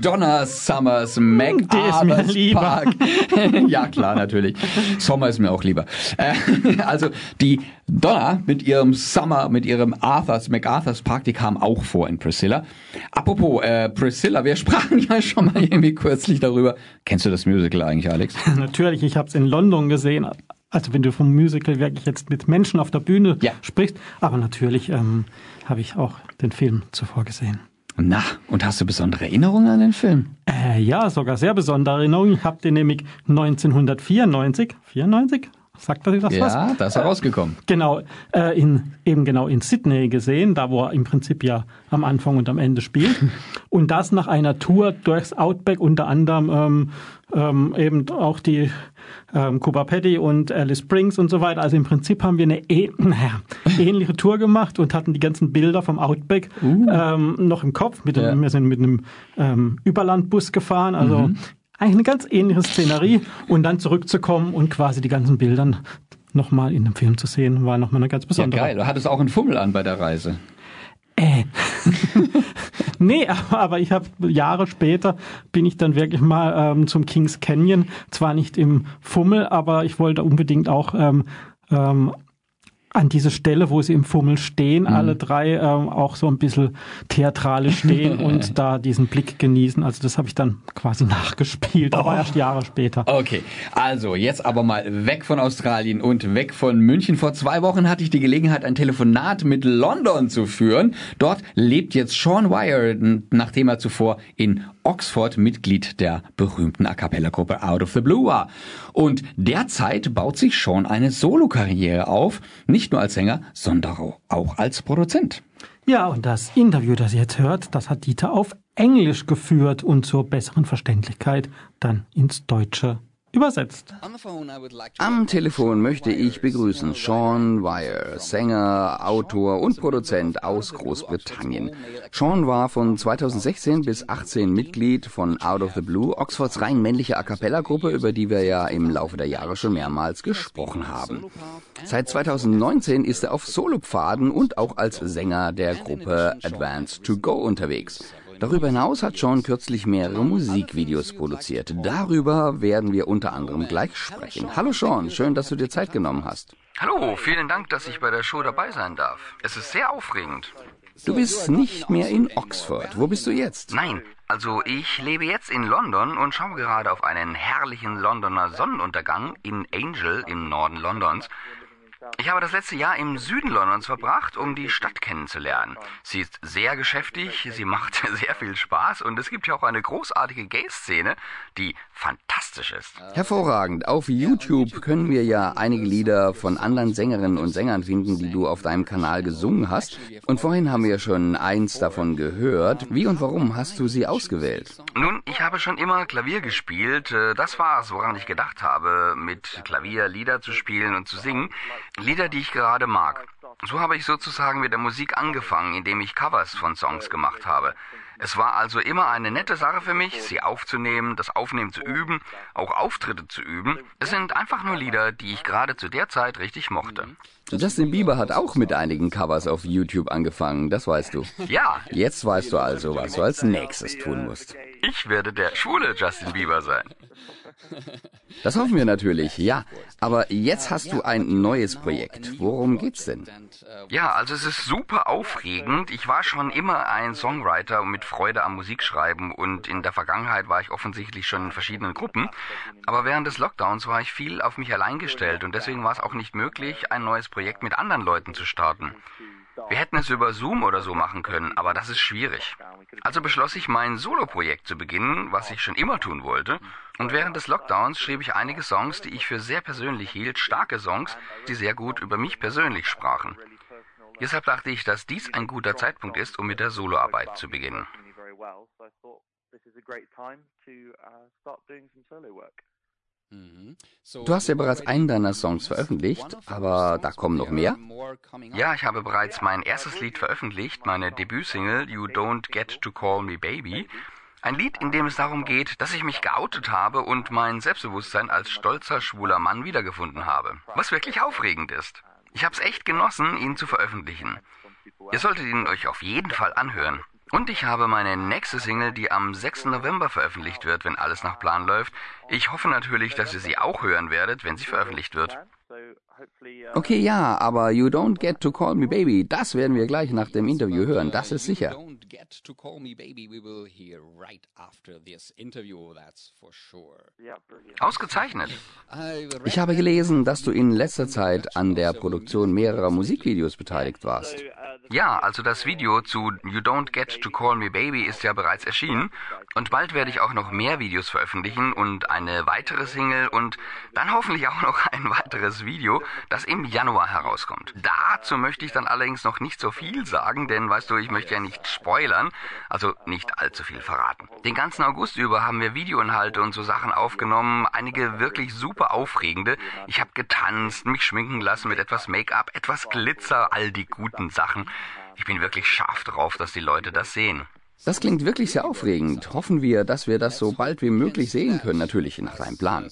Speaker 1: Donna Summers,
Speaker 2: Der ist mir lieber.
Speaker 1: Park. ja, klar, natürlich. Sommer ist mir auch lieber. Äh, also die Donna mit ihrem Summer, mit ihrem Arthur's, MacArthur's Park, die kam auch vor in Priscilla. Apropos äh, Priscilla, wir sprachen ja schon mal irgendwie kürzlich darüber. Kennst du das Musical eigentlich, Alex?
Speaker 2: Natürlich, ich habe es in London gesehen. also wenn du vom Musical wirklich jetzt mit Menschen auf der Bühne
Speaker 1: Ja.
Speaker 2: sprichst. Aber natürlich ähm, habe ich auch den Film zuvor gesehen.
Speaker 1: Na, und hast du besondere Erinnerungen an den Film?
Speaker 2: Äh, ja, sogar sehr besondere Erinnerung. Ich habe den nämlich 1994, 94, sagt das das was?
Speaker 1: Ja, da ist er rausgekommen.
Speaker 2: Genau, äh, in, eben genau in Sydney gesehen, da wo er im Prinzip ja am Anfang und am Ende spielt. Und das nach einer Tour durchs Outback, unter anderem ähm, ähm, eben auch die ähm, Cuba Paddy und Alice Springs und so weiter. Also im Prinzip haben wir eine äh, ähnliche Tour gemacht und hatten die ganzen Bilder vom Outback ähm, noch im Kopf. Mit
Speaker 1: Ja.
Speaker 2: Wir sind mit einem ähm, Überlandbus gefahren, also eigentlich eine ganz ähnliche Szenerie und dann zurückzukommen und quasi die ganzen Bilder nochmal in dem Film zu sehen, war nochmal eine ganz
Speaker 1: Ja,
Speaker 2: besondere.
Speaker 1: geil. Du hattest auch einen Fummel an bei der Reise.
Speaker 2: Äh. nee, aber, aber ich habe Jahre später bin ich dann wirklich mal ähm, zum Kings Canyon, zwar nicht im Fummel, aber ich wollte unbedingt auch ähm, ähm, an diese Stelle, wo sie im Fummel stehen, alle drei ähm, auch so ein bisschen theatralisch stehen und da diesen Blick genießen. Also das habe ich dann quasi nachgespielt, aber erst Jahre später.
Speaker 1: Okay, also jetzt aber mal weg von Australien und weg von München. Vor zwei Wochen hatte ich die Gelegenheit, ein Telefonat mit London zu führen. Dort lebt jetzt Sean Wire, nachdem er zuvor in Oxford Mitglied der berühmten A Cappella-Gruppe Out of the Blue war. Und derzeit baut sich Sean eine Solokarriere auf, nicht nur als Sänger, sondern auch als Produzent.
Speaker 2: Ja, und das Interview, das ihr jetzt hört, das hat Dieter auf Englisch geführt und zur besseren Verständlichkeit dann ins Deutsche übersetzt.
Speaker 6: Am Telefon möchte ich begrüßen Sean Wire, Sänger, Autor und Produzent aus Großbritannien. Sean war von 2016 bis 18 Mitglied von Out of the Blue, Oxfords rein männliche A Cappella-Gruppe, über die wir ja im Laufe der Jahre schon mehrmals gesprochen haben. Seit 2019 ist er auf Solopfaden und auch als Sänger der Gruppe Advance to Go unterwegs. Darüber hinaus hat Sean kürzlich mehrere Musikvideos produziert. Darüber werden wir unter anderem gleich sprechen. Hallo Sean, schön, dass du dir Zeit genommen hast. Hallo, vielen Dank, dass ich bei der Show dabei sein darf. Es ist sehr aufregend. Du bist nicht mehr in Oxford. Wo bist du jetzt? Nein, also ich lebe jetzt in London und schaue gerade auf einen herrlichen Londoner Sonnenuntergang in Angel im Norden Londons. Ich habe das letzte Jahr im Süden Londons verbracht, um die Stadt kennenzulernen. Sie ist sehr geschäftig, sie macht sehr viel Spaß und es gibt ja auch eine großartige Gay-Szene, die fantastisch ist. Hervorragend. Auf YouTube können wir ja einige Lieder von anderen Sängerinnen und Sängern finden, die du auf deinem Kanal gesungen hast. Und vorhin haben wir schon eins davon gehört. Wie und warum hast du sie ausgewählt? Nun, ich habe schon immer Klavier gespielt. Äh, Das war es, woran ich gedacht habe, mit Klavier Lieder zu spielen und zu singen. Lieder, die ich gerade mag. So habe ich sozusagen mit der Musik angefangen, indem ich Covers von Songs gemacht habe. Es war also immer eine nette Sache für mich, sie aufzunehmen, das Aufnehmen zu üben, auch Auftritte zu üben. Es sind einfach nur Lieder, die ich gerade zu der Zeit richtig mochte. Justin Bieber hat auch mit einigen Covers auf YouTube angefangen, das weißt du. Ja. Jetzt weißt du also, was du als nächstes tun musst. Ich werde der schwule Justin Bieber sein. Das hoffen wir natürlich, ja. Aber jetzt hast du ein neues Projekt. Worum geht's denn? Ja, also es ist super aufregend. Ich war schon immer ein Songwriter mit Freude am Musikschreiben und in der Vergangenheit war ich offensichtlich schon in verschiedenen Gruppen. Aber während des Lockdowns war ich viel auf mich allein gestellt und deswegen war es auch nicht möglich, ein neues Projekt mit anderen Leuten zu starten. Wir hätten es über Zoom oder so machen können, aber das ist schwierig. Also beschloss ich, mein Soloprojekt zu beginnen, was ich schon immer tun wollte. Und während des Lockdowns schrieb ich einige Songs, die ich für sehr persönlich hielt, starke Songs, die sehr gut über mich persönlich sprachen. Deshalb dachte ich, dass dies ein guter Zeitpunkt ist, um mit der Soloarbeit zu beginnen. Du hast ja bereits einen deiner Songs veröffentlicht, aber da kommen noch mehr? Ja, ich habe bereits mein erstes Lied veröffentlicht, meine Debütsingle You Don't Get to Call Me Baby. Ein Lied, in dem es darum geht, dass ich mich geoutet habe und mein Selbstbewusstsein als stolzer schwuler Mann wiedergefunden habe. Was wirklich aufregend ist. Ich habe es echt genossen, ihn zu veröffentlichen. Ihr solltet ihn euch auf jeden Fall anhören. Und ich habe meine nächste Single, die am 6. November veröffentlicht wird, wenn alles nach Plan läuft. Ich hoffe natürlich, dass ihr sie auch hören werdet, wenn sie veröffentlicht wird. Okay, ja, aber You Don't Get to Call Me Baby, das werden wir gleich nach dem Interview hören, das ist sicher. Ausgezeichnet. Ich habe gelesen, dass du in letzter Zeit an der Produktion mehrerer Musikvideos beteiligt warst. Ja, also das Video zu You Don't Get to Call Me Baby ist ja bereits erschienen. Und bald werde ich auch noch mehr Videos veröffentlichen und eine weitere Single und dann hoffentlich auch noch ein weiteres Video, das im Januar herauskommt. Dazu möchte ich dann allerdings noch nicht so viel sagen, denn weißt du, ich möchte ja nicht spoilern, also nicht allzu viel verraten. Den ganzen August über haben wir Videoinhalte und so Sachen aufgenommen, einige wirklich super aufregende. Ich habe getanzt, mich schminken lassen mit etwas Make-up, etwas Glitzer, all die guten Sachen. Ich bin wirklich scharf drauf, dass die Leute das sehen. Das klingt wirklich sehr aufregend. Hoffen wir, dass wir das so bald wie möglich sehen können, natürlich nach deinem Plan.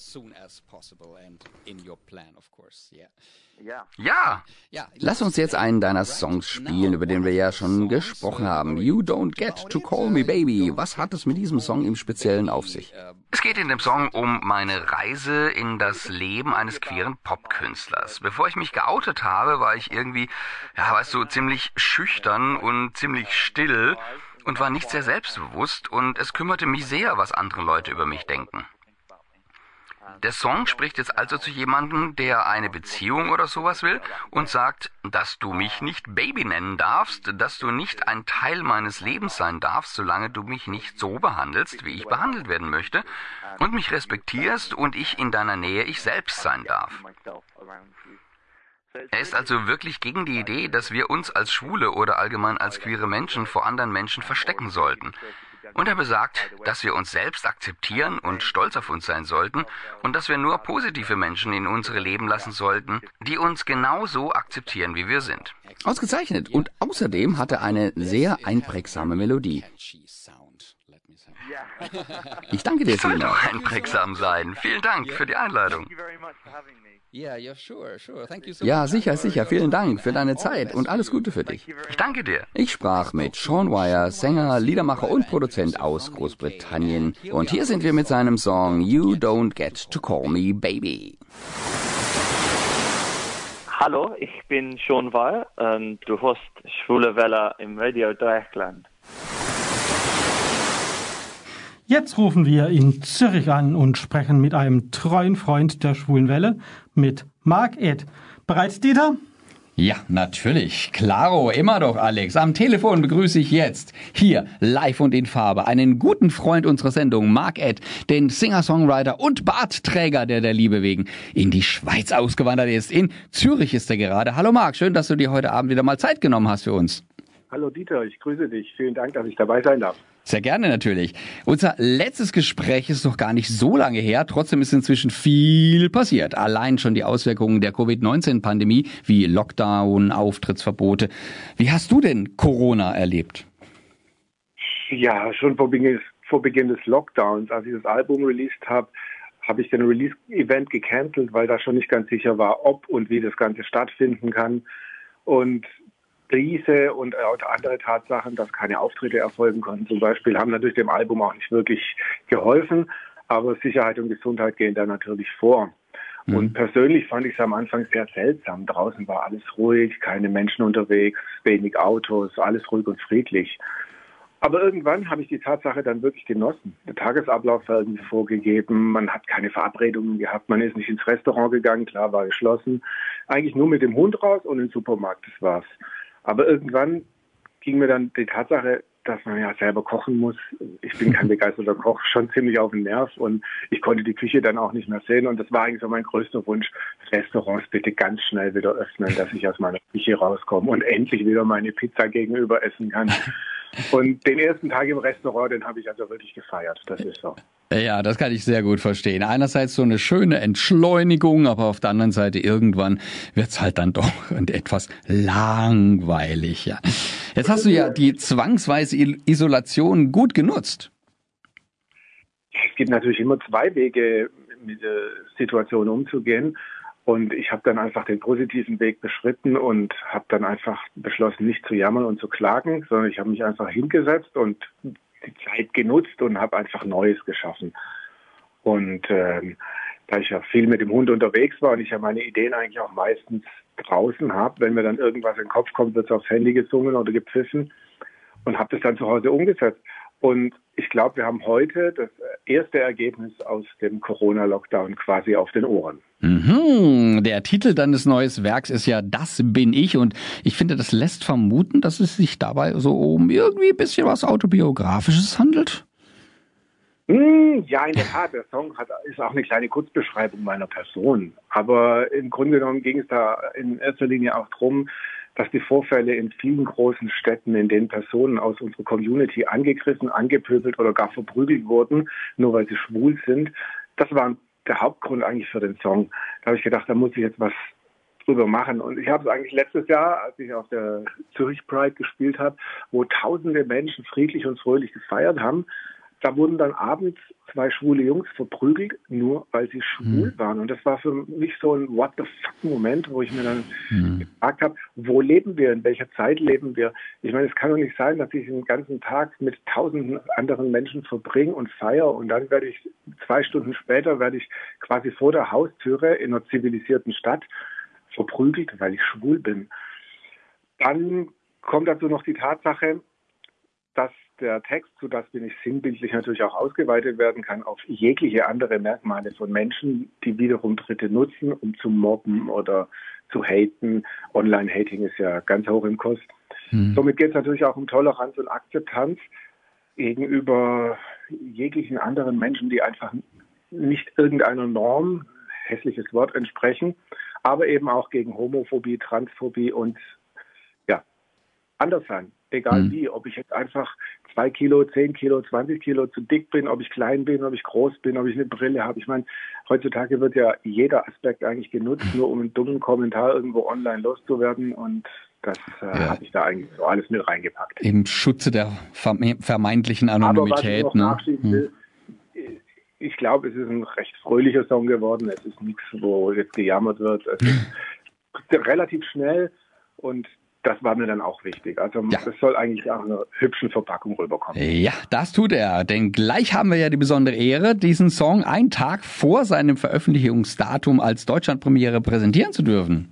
Speaker 6: Ja, lass uns jetzt einen deiner Songs spielen, über den wir ja schon gesprochen haben. You Don't Get to Call Me Baby. Was hat es mit diesem Song im Speziellen auf sich? Es geht in dem Song um meine Reise in das Leben eines queeren Popkünstlers. Bevor ich mich geoutet habe, war ich irgendwie, ja, weißt du, ziemlich schüchtern und ziemlich still und war nicht sehr selbstbewusst und es kümmerte mich sehr, was andere Leute über mich denken. Der Song spricht jetzt also zu jemandem, der eine Beziehung oder sowas will und sagt, dass du mich nicht Baby nennen darfst, dass du nicht ein Teil meines Lebens sein darfst, solange du mich nicht so behandelst, wie ich behandelt werden möchte und mich respektierst und ich in deiner Nähe ich selbst sein darf. Er ist also wirklich gegen die Idee, dass wir uns als Schwule oder allgemein als queere Menschen vor anderen Menschen verstecken sollten. Und er besagt, dass wir uns selbst akzeptieren und stolz auf uns sein sollten und dass wir nur positive Menschen in unsere Leben lassen sollten, die uns genauso akzeptieren, wie wir sind. Ausgezeichnet. Und außerdem hat er eine sehr einprägsame Melodie. Ich danke dir, Soll doch einprägsam sein. Vielen Dank für die Einladung. Ja, sicher, sicher. Vielen Dank für deine Zeit und alles Gute für dich. Ich danke dir. Ich sprach mit Sean Wire, Sänger, Liedermacher und Produzent aus Großbritannien. Und hier sind wir mit seinem Song You Don't Get to Call Me Baby.
Speaker 7: Hallo, ich bin Sean Weil und du hörst Schwule Welle im Radio Dreieckland.
Speaker 2: Jetzt rufen wir in Zürich an und sprechen mit einem treuen Freund der Schwulen Welle, mit Mark Ed. Bereits, Dieter?
Speaker 1: Ja, natürlich. Klaro, immer doch, Alex. Am Telefon begrüße ich jetzt hier live und in Farbe einen guten Freund unserer Sendung, Mark Ed, den Singer-Songwriter und Bartträger, der der Liebe wegen in die Schweiz ausgewandert ist. In Zürich ist er gerade. Hallo Mark, schön, dass du dir heute Abend wieder mal Zeit genommen hast für uns.
Speaker 8: Hallo Dieter, ich grüße dich. Vielen Dank, dass ich dabei sein darf.
Speaker 1: Sehr gerne natürlich. Unser letztes Gespräch ist noch gar nicht so lange her. Trotzdem ist inzwischen viel passiert. Allein schon die Auswirkungen der Covid-19-Pandemie wie Lockdown, Auftrittsverbote. Wie hast du denn Corona erlebt?
Speaker 8: Ja, schon vor Beginn, vor Beginn des Lockdowns, als ich das Album released habe, habe ich den Release-Event gecancelt, weil da schon nicht ganz sicher war, ob und wie das Ganze stattfinden kann. Und diese und andere Tatsachen, dass keine Auftritte erfolgen konnten zum Beispiel, haben natürlich dem Album auch nicht wirklich geholfen. Aber Sicherheit und Gesundheit gehen da natürlich vor. Und persönlich fand ich es am Anfang sehr seltsam. Draußen war alles ruhig, keine Menschen unterwegs, wenig Autos, alles ruhig und friedlich. Aber irgendwann habe ich die Tatsache dann wirklich genossen. Der Tagesablauf war irgendwie vorgegeben, man hat keine Verabredungen gehabt, man ist nicht ins Restaurant gegangen, klar war geschlossen. Eigentlich nur mit dem Hund raus und in den Supermarkt, das war's. Aber irgendwann ging mir dann die Tatsache, dass man ja selber kochen muss. Ich bin kein begeisterter Koch, schon ziemlich auf den Nerv und ich konnte die Küche dann auch nicht mehr sehen und das war eigentlich so mein größter Wunsch, Restaurants bitte ganz schnell wieder öffnen, dass ich aus meiner Küche rauskomme und endlich wieder meine Pizza gegenüber essen kann. Und den ersten Tag im Restaurant, den habe ich also wirklich gefeiert. Das ist so.
Speaker 1: Ja, das kann ich sehr gut verstehen. Einerseits so eine schöne Entschleunigung, aber auf der anderen Seite irgendwann wird's halt dann doch etwas langweilig. Ja. Jetzt hast du ja die zwangsweise Isolation gut genutzt.
Speaker 8: Es gibt natürlich immer zwei Wege, mit der Situation umzugehen. Und ich habe dann einfach den positiven Weg beschritten und habe dann einfach beschlossen, nicht zu jammern und zu klagen, sondern ich habe mich einfach hingesetzt und die Zeit genutzt und habe einfach Neues geschaffen. Und ähm, da ich ja viel mit dem Hund unterwegs war und ich ja meine Ideen eigentlich auch meistens draußen habe, wenn mir dann irgendwas in den Kopf kommt, wird es aufs Handy gesungen oder gepfiffen und habe das dann zu Hause umgesetzt. Und ich glaube, wir haben heute das erste Ergebnis aus dem Corona-Lockdown quasi auf den Ohren.
Speaker 9: Mhm. Der Titel deines neues Werks ist ja Das bin ich und ich finde, das lässt vermuten, dass es sich dabei so um irgendwie ein bisschen was autobiografisches handelt.
Speaker 8: Hm, ja, in der Tat, der Song hat, ist auch eine kleine Kurzbeschreibung meiner Person. Aber im Grunde genommen ging es da in erster Linie auch darum, dass die Vorfälle in vielen großen Städten, in denen Personen aus unserer Community angegriffen, angepöbelt oder gar verprügelt wurden, nur weil sie schwul sind, das war der Hauptgrund eigentlich für den Song. Da habe ich gedacht, da muss ich jetzt was drüber machen. Und ich habe es eigentlich letztes Jahr, als ich auf der Zürich Pride gespielt habe, wo tausende Menschen friedlich und fröhlich gefeiert haben, da wurden dann abends zwei schwule Jungs verprügelt, nur weil sie schwul
Speaker 9: Mhm.
Speaker 8: waren. Und das war für mich so ein What the fuck Moment, wo ich mir dann
Speaker 9: Mhm.
Speaker 8: gefragt habe, wo leben wir, in welcher Zeit leben wir? Ich meine, es kann doch nicht sein, dass ich den ganzen Tag mit tausenden anderen Menschen verbringe und feiere und dann werde ich zwei Stunden später werde ich quasi vor der Haustüre in einer zivilisierten Stadt verprügelt, weil ich schwul bin. Dann kommt dazu noch die Tatsache, dass der Text, zu das bin ich sinnbildlich natürlich auch ausgeweitet werden kann, auf jegliche andere Merkmale von Menschen, die wiederum Dritte nutzen, um zu mobben oder zu haten. Online-Hating ist ja ganz hoch im Kurs.
Speaker 9: Mhm.
Speaker 8: Somit geht es natürlich auch um Toleranz und Akzeptanz gegenüber jeglichen anderen Menschen, die einfach nicht irgendeiner Norm, hässliches Wort, entsprechen, aber eben auch gegen Homophobie, Transphobie und ja, anders sein. Egal
Speaker 9: Mhm.
Speaker 8: wie, ob ich jetzt einfach zwei Kilo, zehn Kilo, 20 Kilo zu dick bin, ob ich klein bin, ob ich groß bin, ob ich eine Brille habe. Ich meine, heutzutage wird ja jeder Aspekt eigentlich genutzt, nur um einen dummen Kommentar irgendwo online loszuwerden und das äh,
Speaker 9: Ja.
Speaker 8: habe ich da eigentlich so alles mit reingepackt.
Speaker 9: Im Schutze der verme- vermeintlichen
Speaker 8: Aber was ich
Speaker 9: Anonymität.
Speaker 8: noch
Speaker 9: Ne?
Speaker 8: ich glaube, es ist ein recht fröhlicher Song geworden. Es ist nichts, wo jetzt gejammert wird. Es ist relativ schnell und das war mir dann auch wichtig. Also
Speaker 9: Ja.
Speaker 8: es soll eigentlich auch in einer hübschen Verpackung rüberkommen.
Speaker 9: Ja, das tut er. Denn gleich haben wir ja die besondere Ehre, diesen Song einen Tag vor seinem Veröffentlichungsdatum als Deutschlandpremiere präsentieren zu dürfen.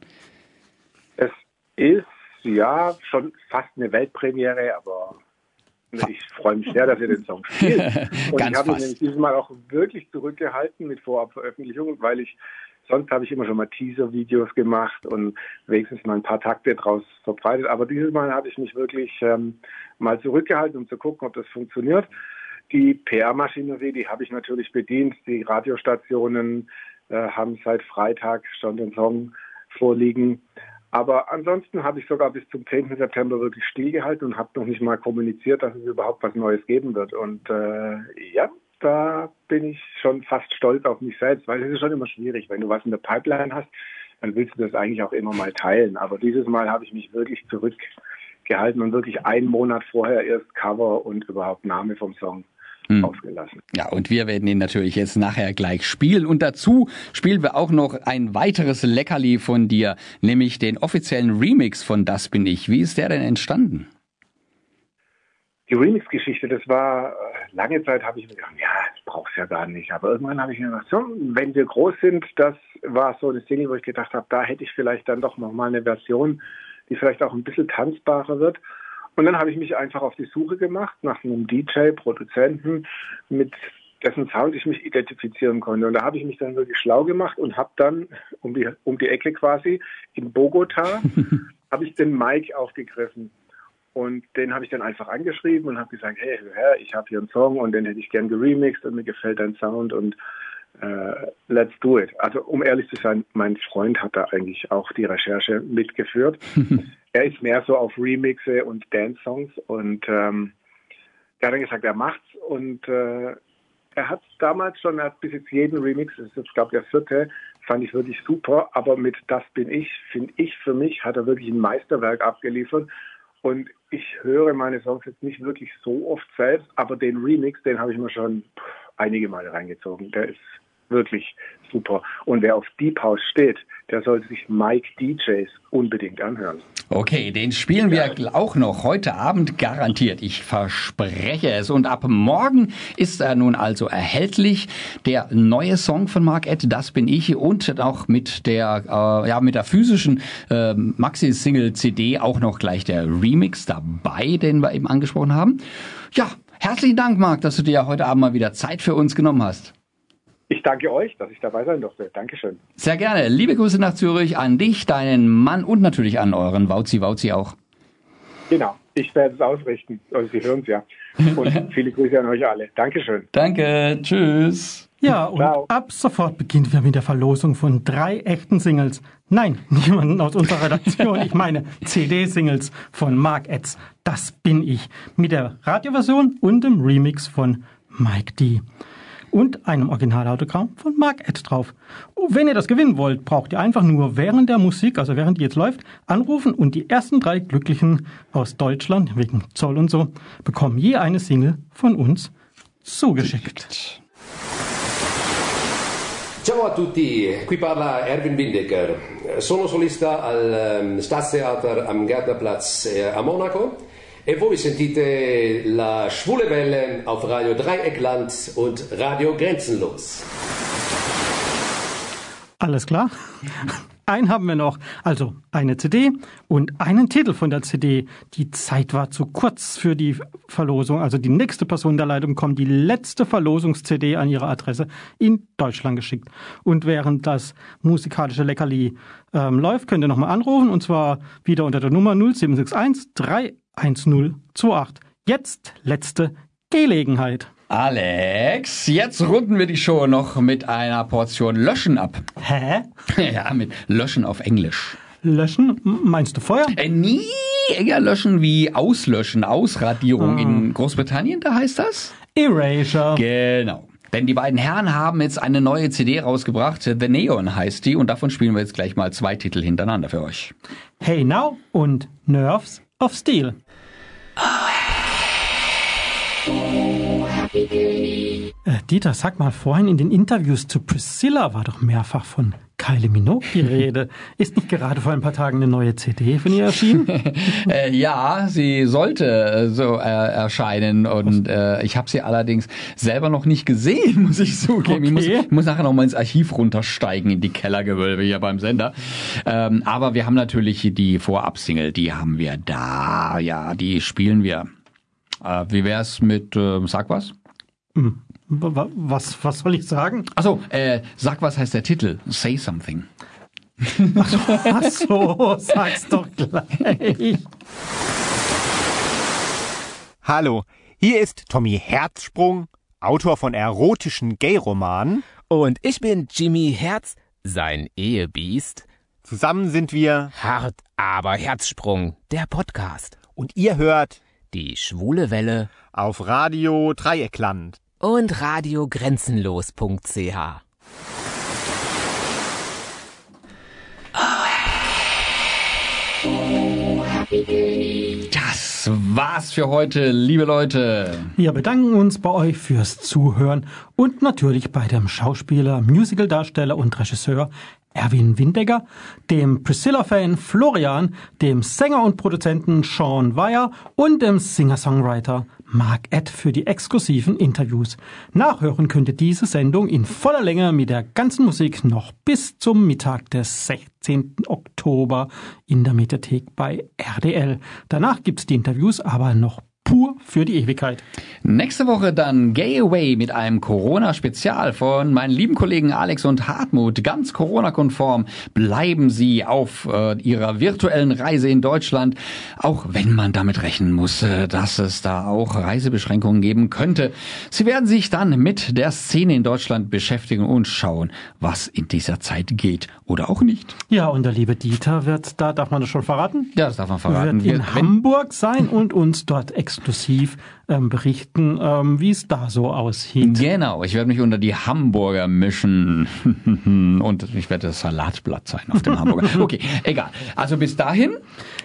Speaker 8: Es ist ja schon fast eine Weltpremiere, aber ich freue mich sehr, dass ihr den Song spielt. Und
Speaker 9: Ganz
Speaker 8: ich habe
Speaker 9: fast.
Speaker 8: nämlich dieses Mal auch wirklich zurückgehalten mit Vorabveröffentlichung, weil ich sonst habe ich immer schon mal Teaser-Videos gemacht und wenigstens mal ein paar Takte draus verbreitet. Aber dieses Mal habe ich mich wirklich ähm, mal zurückgehalten, um zu gucken, ob das funktioniert. Die PR-Maschinerie, die habe ich natürlich bedient. Die Radiostationen äh, haben seit Freitag schon den Song vorliegen. Aber ansonsten habe ich sogar bis zum 10. September wirklich stillgehalten und habe noch nicht mal kommuniziert, dass es überhaupt was Neues geben wird. Und äh, ja, da bin ich schon fast stolz auf mich selbst, weil es ist schon immer schwierig, wenn du was in der Pipeline hast, dann willst du das eigentlich auch immer mal teilen. Aber dieses Mal habe ich mich wirklich zurückgehalten und wirklich einen Monat vorher erst Cover und überhaupt Name vom Song
Speaker 9: Hm.
Speaker 8: ausgelassen.
Speaker 9: Ja, und wir werden ihn natürlich jetzt nachher gleich spielen. Und dazu spielen wir auch noch ein weiteres Leckerli von dir, nämlich den offiziellen Remix von Das bin ich. Wie ist der denn entstanden?
Speaker 8: Die Remix-Geschichte, das war, äh, lange Zeit habe ich mir gedacht, ja, das brauchst ja gar nicht. Aber irgendwann habe ich mir gedacht, so, wenn wir groß sind, das war so eine Single, wo ich gedacht habe, da hätte ich vielleicht dann doch nochmal eine Version, die vielleicht auch ein bisschen tanzbarer wird. Und dann habe ich mich einfach auf die Suche gemacht nach einem DJ, Produzenten, mit dessen Sound ich mich identifizieren konnte. Und da habe ich mich dann wirklich schlau gemacht und habe dann um die, um die Ecke quasi in Bogota, habe ich den Mike aufgegriffen. Und den habe ich dann einfach angeschrieben und habe gesagt, hey, hör ich habe hier einen Song und den hätte ich gern geremixed und mir gefällt dein Sound und äh, let's do it. Also um ehrlich zu sein, mein Freund hat da eigentlich auch die Recherche mitgeführt. er ist mehr so auf Remixe und Dance-Songs und ähm, er hat dann gesagt, er macht's und äh, er hat damals schon, er hat bis jetzt jeden Remix, das ist jetzt glaube ich der vierte, fand ich wirklich super, aber mit Das bin ich, finde ich für mich, hat er wirklich ein Meisterwerk abgeliefert und ich höre meine Songs jetzt nicht wirklich so oft selbst, aber den Remix, den habe ich mir schon einige Male reingezogen. Der ist wirklich super. Und wer auf Deep House steht, der sollte sich Mike DJs unbedingt anhören.
Speaker 1: Okay, den spielen wir auch noch heute Abend garantiert. Ich verspreche es. Und ab morgen ist er nun also erhältlich. Der neue Song von Mark Ed, Das bin ich. Und auch mit der, äh, ja, mit der physischen äh, Maxi-Single-CD auch noch gleich der Remix dabei, den wir eben angesprochen haben. Ja, herzlichen Dank, Mark, dass du dir heute Abend mal wieder Zeit für uns genommen hast.
Speaker 8: Ich danke euch, dass ich dabei sein durfte. Dankeschön.
Speaker 1: Sehr gerne. Liebe Grüße nach Zürich an dich, deinen Mann und natürlich an euren Wauzi Wauzi auch.
Speaker 8: Genau, ich werde es ausrichten. Also Sie hören es ja. Und viele Grüße an euch alle. Dankeschön.
Speaker 1: Danke, tschüss.
Speaker 2: Ja, und
Speaker 8: Ciao.
Speaker 2: ab sofort beginnen wir mit der Verlosung von drei echten Singles. Nein, niemanden aus unserer Redaktion. Ich meine CD-Singles von Mark Etz. Das bin ich. Mit der Radioversion und dem Remix von Mike D. Und einem Originalautogramm von Mark Ed drauf. Wenn ihr das gewinnen wollt, braucht ihr einfach nur während der Musik, also während die jetzt läuft, anrufen und die ersten drei Glücklichen aus Deutschland, wegen Zoll und so, bekommen je eine Single von uns zugeschickt.
Speaker 3: Ciao a tutti, qui parla Erwin Windecker. Sono solista al ehm, Staatstheater am Gärtnerplatz eh, a Monaco e voi sentite la Schwule Welle auf Radio Dreieckland und Radio Grenzenlos.
Speaker 2: Alles klar? Einen haben wir noch. Also eine CD und einen Titel von der CD. Die Zeit war zu kurz für die Verlosung. Also die nächste Person der Leitung kommt die letzte Verlosungs-CD an ihre Adresse in Deutschland geschickt. Und während das musikalische Leckerli ähm, läuft, könnt ihr nochmal anrufen. Und zwar wieder unter der Nummer 0761 31028. Jetzt letzte Gelegenheit.
Speaker 1: Alex, jetzt runden wir die Show noch mit einer Portion Löschen ab.
Speaker 2: Hä?
Speaker 1: Ja, mit Löschen auf Englisch.
Speaker 2: Löschen? Meinst du Feuer?
Speaker 1: Äh, nie eher löschen wie auslöschen, Ausradierung in Großbritannien, da heißt das?
Speaker 2: Erasure.
Speaker 1: Genau. Denn die beiden Herren haben jetzt eine neue CD rausgebracht, The Neon heißt die, und davon spielen wir jetzt gleich mal zwei Titel hintereinander für euch.
Speaker 2: Hey Now und Nerves of Steel. Äh, Dieter, sag mal, vorhin in den Interviews zu Priscilla war doch mehrfach von Kylie Minogue die Rede. Ist nicht gerade vor ein paar Tagen eine neue CD von ihr erschienen?
Speaker 1: Äh, ja, sie sollte äh, so äh, erscheinen und äh, ich habe sie allerdings selber noch nicht gesehen, muss ich zugeben. Ich, muss,
Speaker 2: Okay.
Speaker 1: ich muss nachher noch mal ins Archiv runtersteigen in die Kellergewölbe hier beim Sender. Ähm, aber wir haben natürlich die Vorab-Single, die haben wir da, ja, die spielen wir. Äh, wie wär's mit äh, Sag was?
Speaker 2: Wa- Was, was soll ich sagen?
Speaker 1: Achso, äh, Sag was heißt der Titel? Say something.
Speaker 2: Ach so, sag's doch gleich.
Speaker 10: Hallo, hier ist Tommy Herzsprung, Autor von erotischen Gay-Romanen.
Speaker 11: Und ich bin Jimmy Herz, sein Ehebiest.
Speaker 10: Zusammen sind wir
Speaker 11: Hart, aber Herzsprung, der Podcast.
Speaker 10: und ihr hört
Speaker 11: Die schwule Welle
Speaker 10: auf Radio Dreieckland.
Speaker 11: Und radiogrenzenlos.ch.
Speaker 1: Das war's für heute, liebe Leute.
Speaker 2: Wir bedanken uns bei euch fürs Zuhören und natürlich bei dem Schauspieler, Musicaldarsteller und Regisseur Erwin Windegger, dem Priscilla-Fan Florian, dem Sänger und Produzenten Sean Weyer und dem Singer-Songwriter Mark Ed für die exklusiven Interviews. Nachhören könnt ihr diese Sendung in voller Länge mit der ganzen Musik noch bis zum Mittag des 16. Oktober in der Mediathek bei RDL. Danach gibt's die Interviews aber noch pur für die Ewigkeit.
Speaker 1: Nächste Woche dann Gay Away mit einem Corona-Spezial von meinen lieben Kollegen Alex und Hartmut. Ganz Corona-konform bleiben Sie auf äh, Ihrer virtuellen Reise in Deutschland, auch wenn man damit rechnen muss, äh, dass es da auch Reisebeschränkungen geben könnte. Sie werden sich dann mit der Szene in Deutschland beschäftigen und schauen, was in dieser Zeit geht oder auch nicht.
Speaker 2: Ja, und der liebe Dieter wird, da darf man das schon verraten?
Speaker 1: Ja, das darf man verraten.
Speaker 2: Wird in
Speaker 1: Wir- wenn-
Speaker 2: Hamburg sein und uns dort exklusiv ähm, berichten, ähm, wie es da so aussieht.
Speaker 1: Genau, ich werde mich unter die Hamburger mischen und ich werde das Salatblatt sein auf dem Hamburger. Okay, egal. Also bis dahin,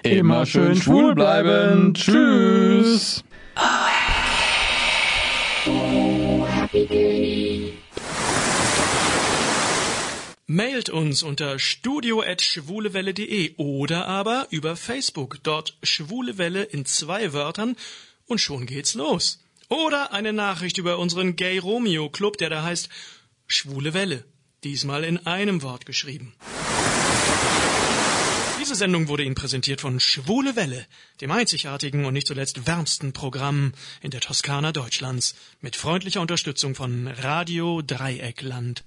Speaker 2: Immer schön schwul bleiben.
Speaker 1: Tschüss.
Speaker 12: Mailt uns unter studio.schwulewelle.de oder aber über Facebook, dort Schwule Welle in zwei Wörtern und schon geht's los. Oder eine Nachricht über unseren Gay Romeo Club, der da heißt Schwule Welle, diesmal in einem Wort geschrieben. Diese Sendung wurde Ihnen präsentiert von Schwule Welle, dem einzigartigen und nicht zuletzt wärmsten Programm in der Toskana Deutschlands, mit freundlicher Unterstützung von Radio Dreieckland.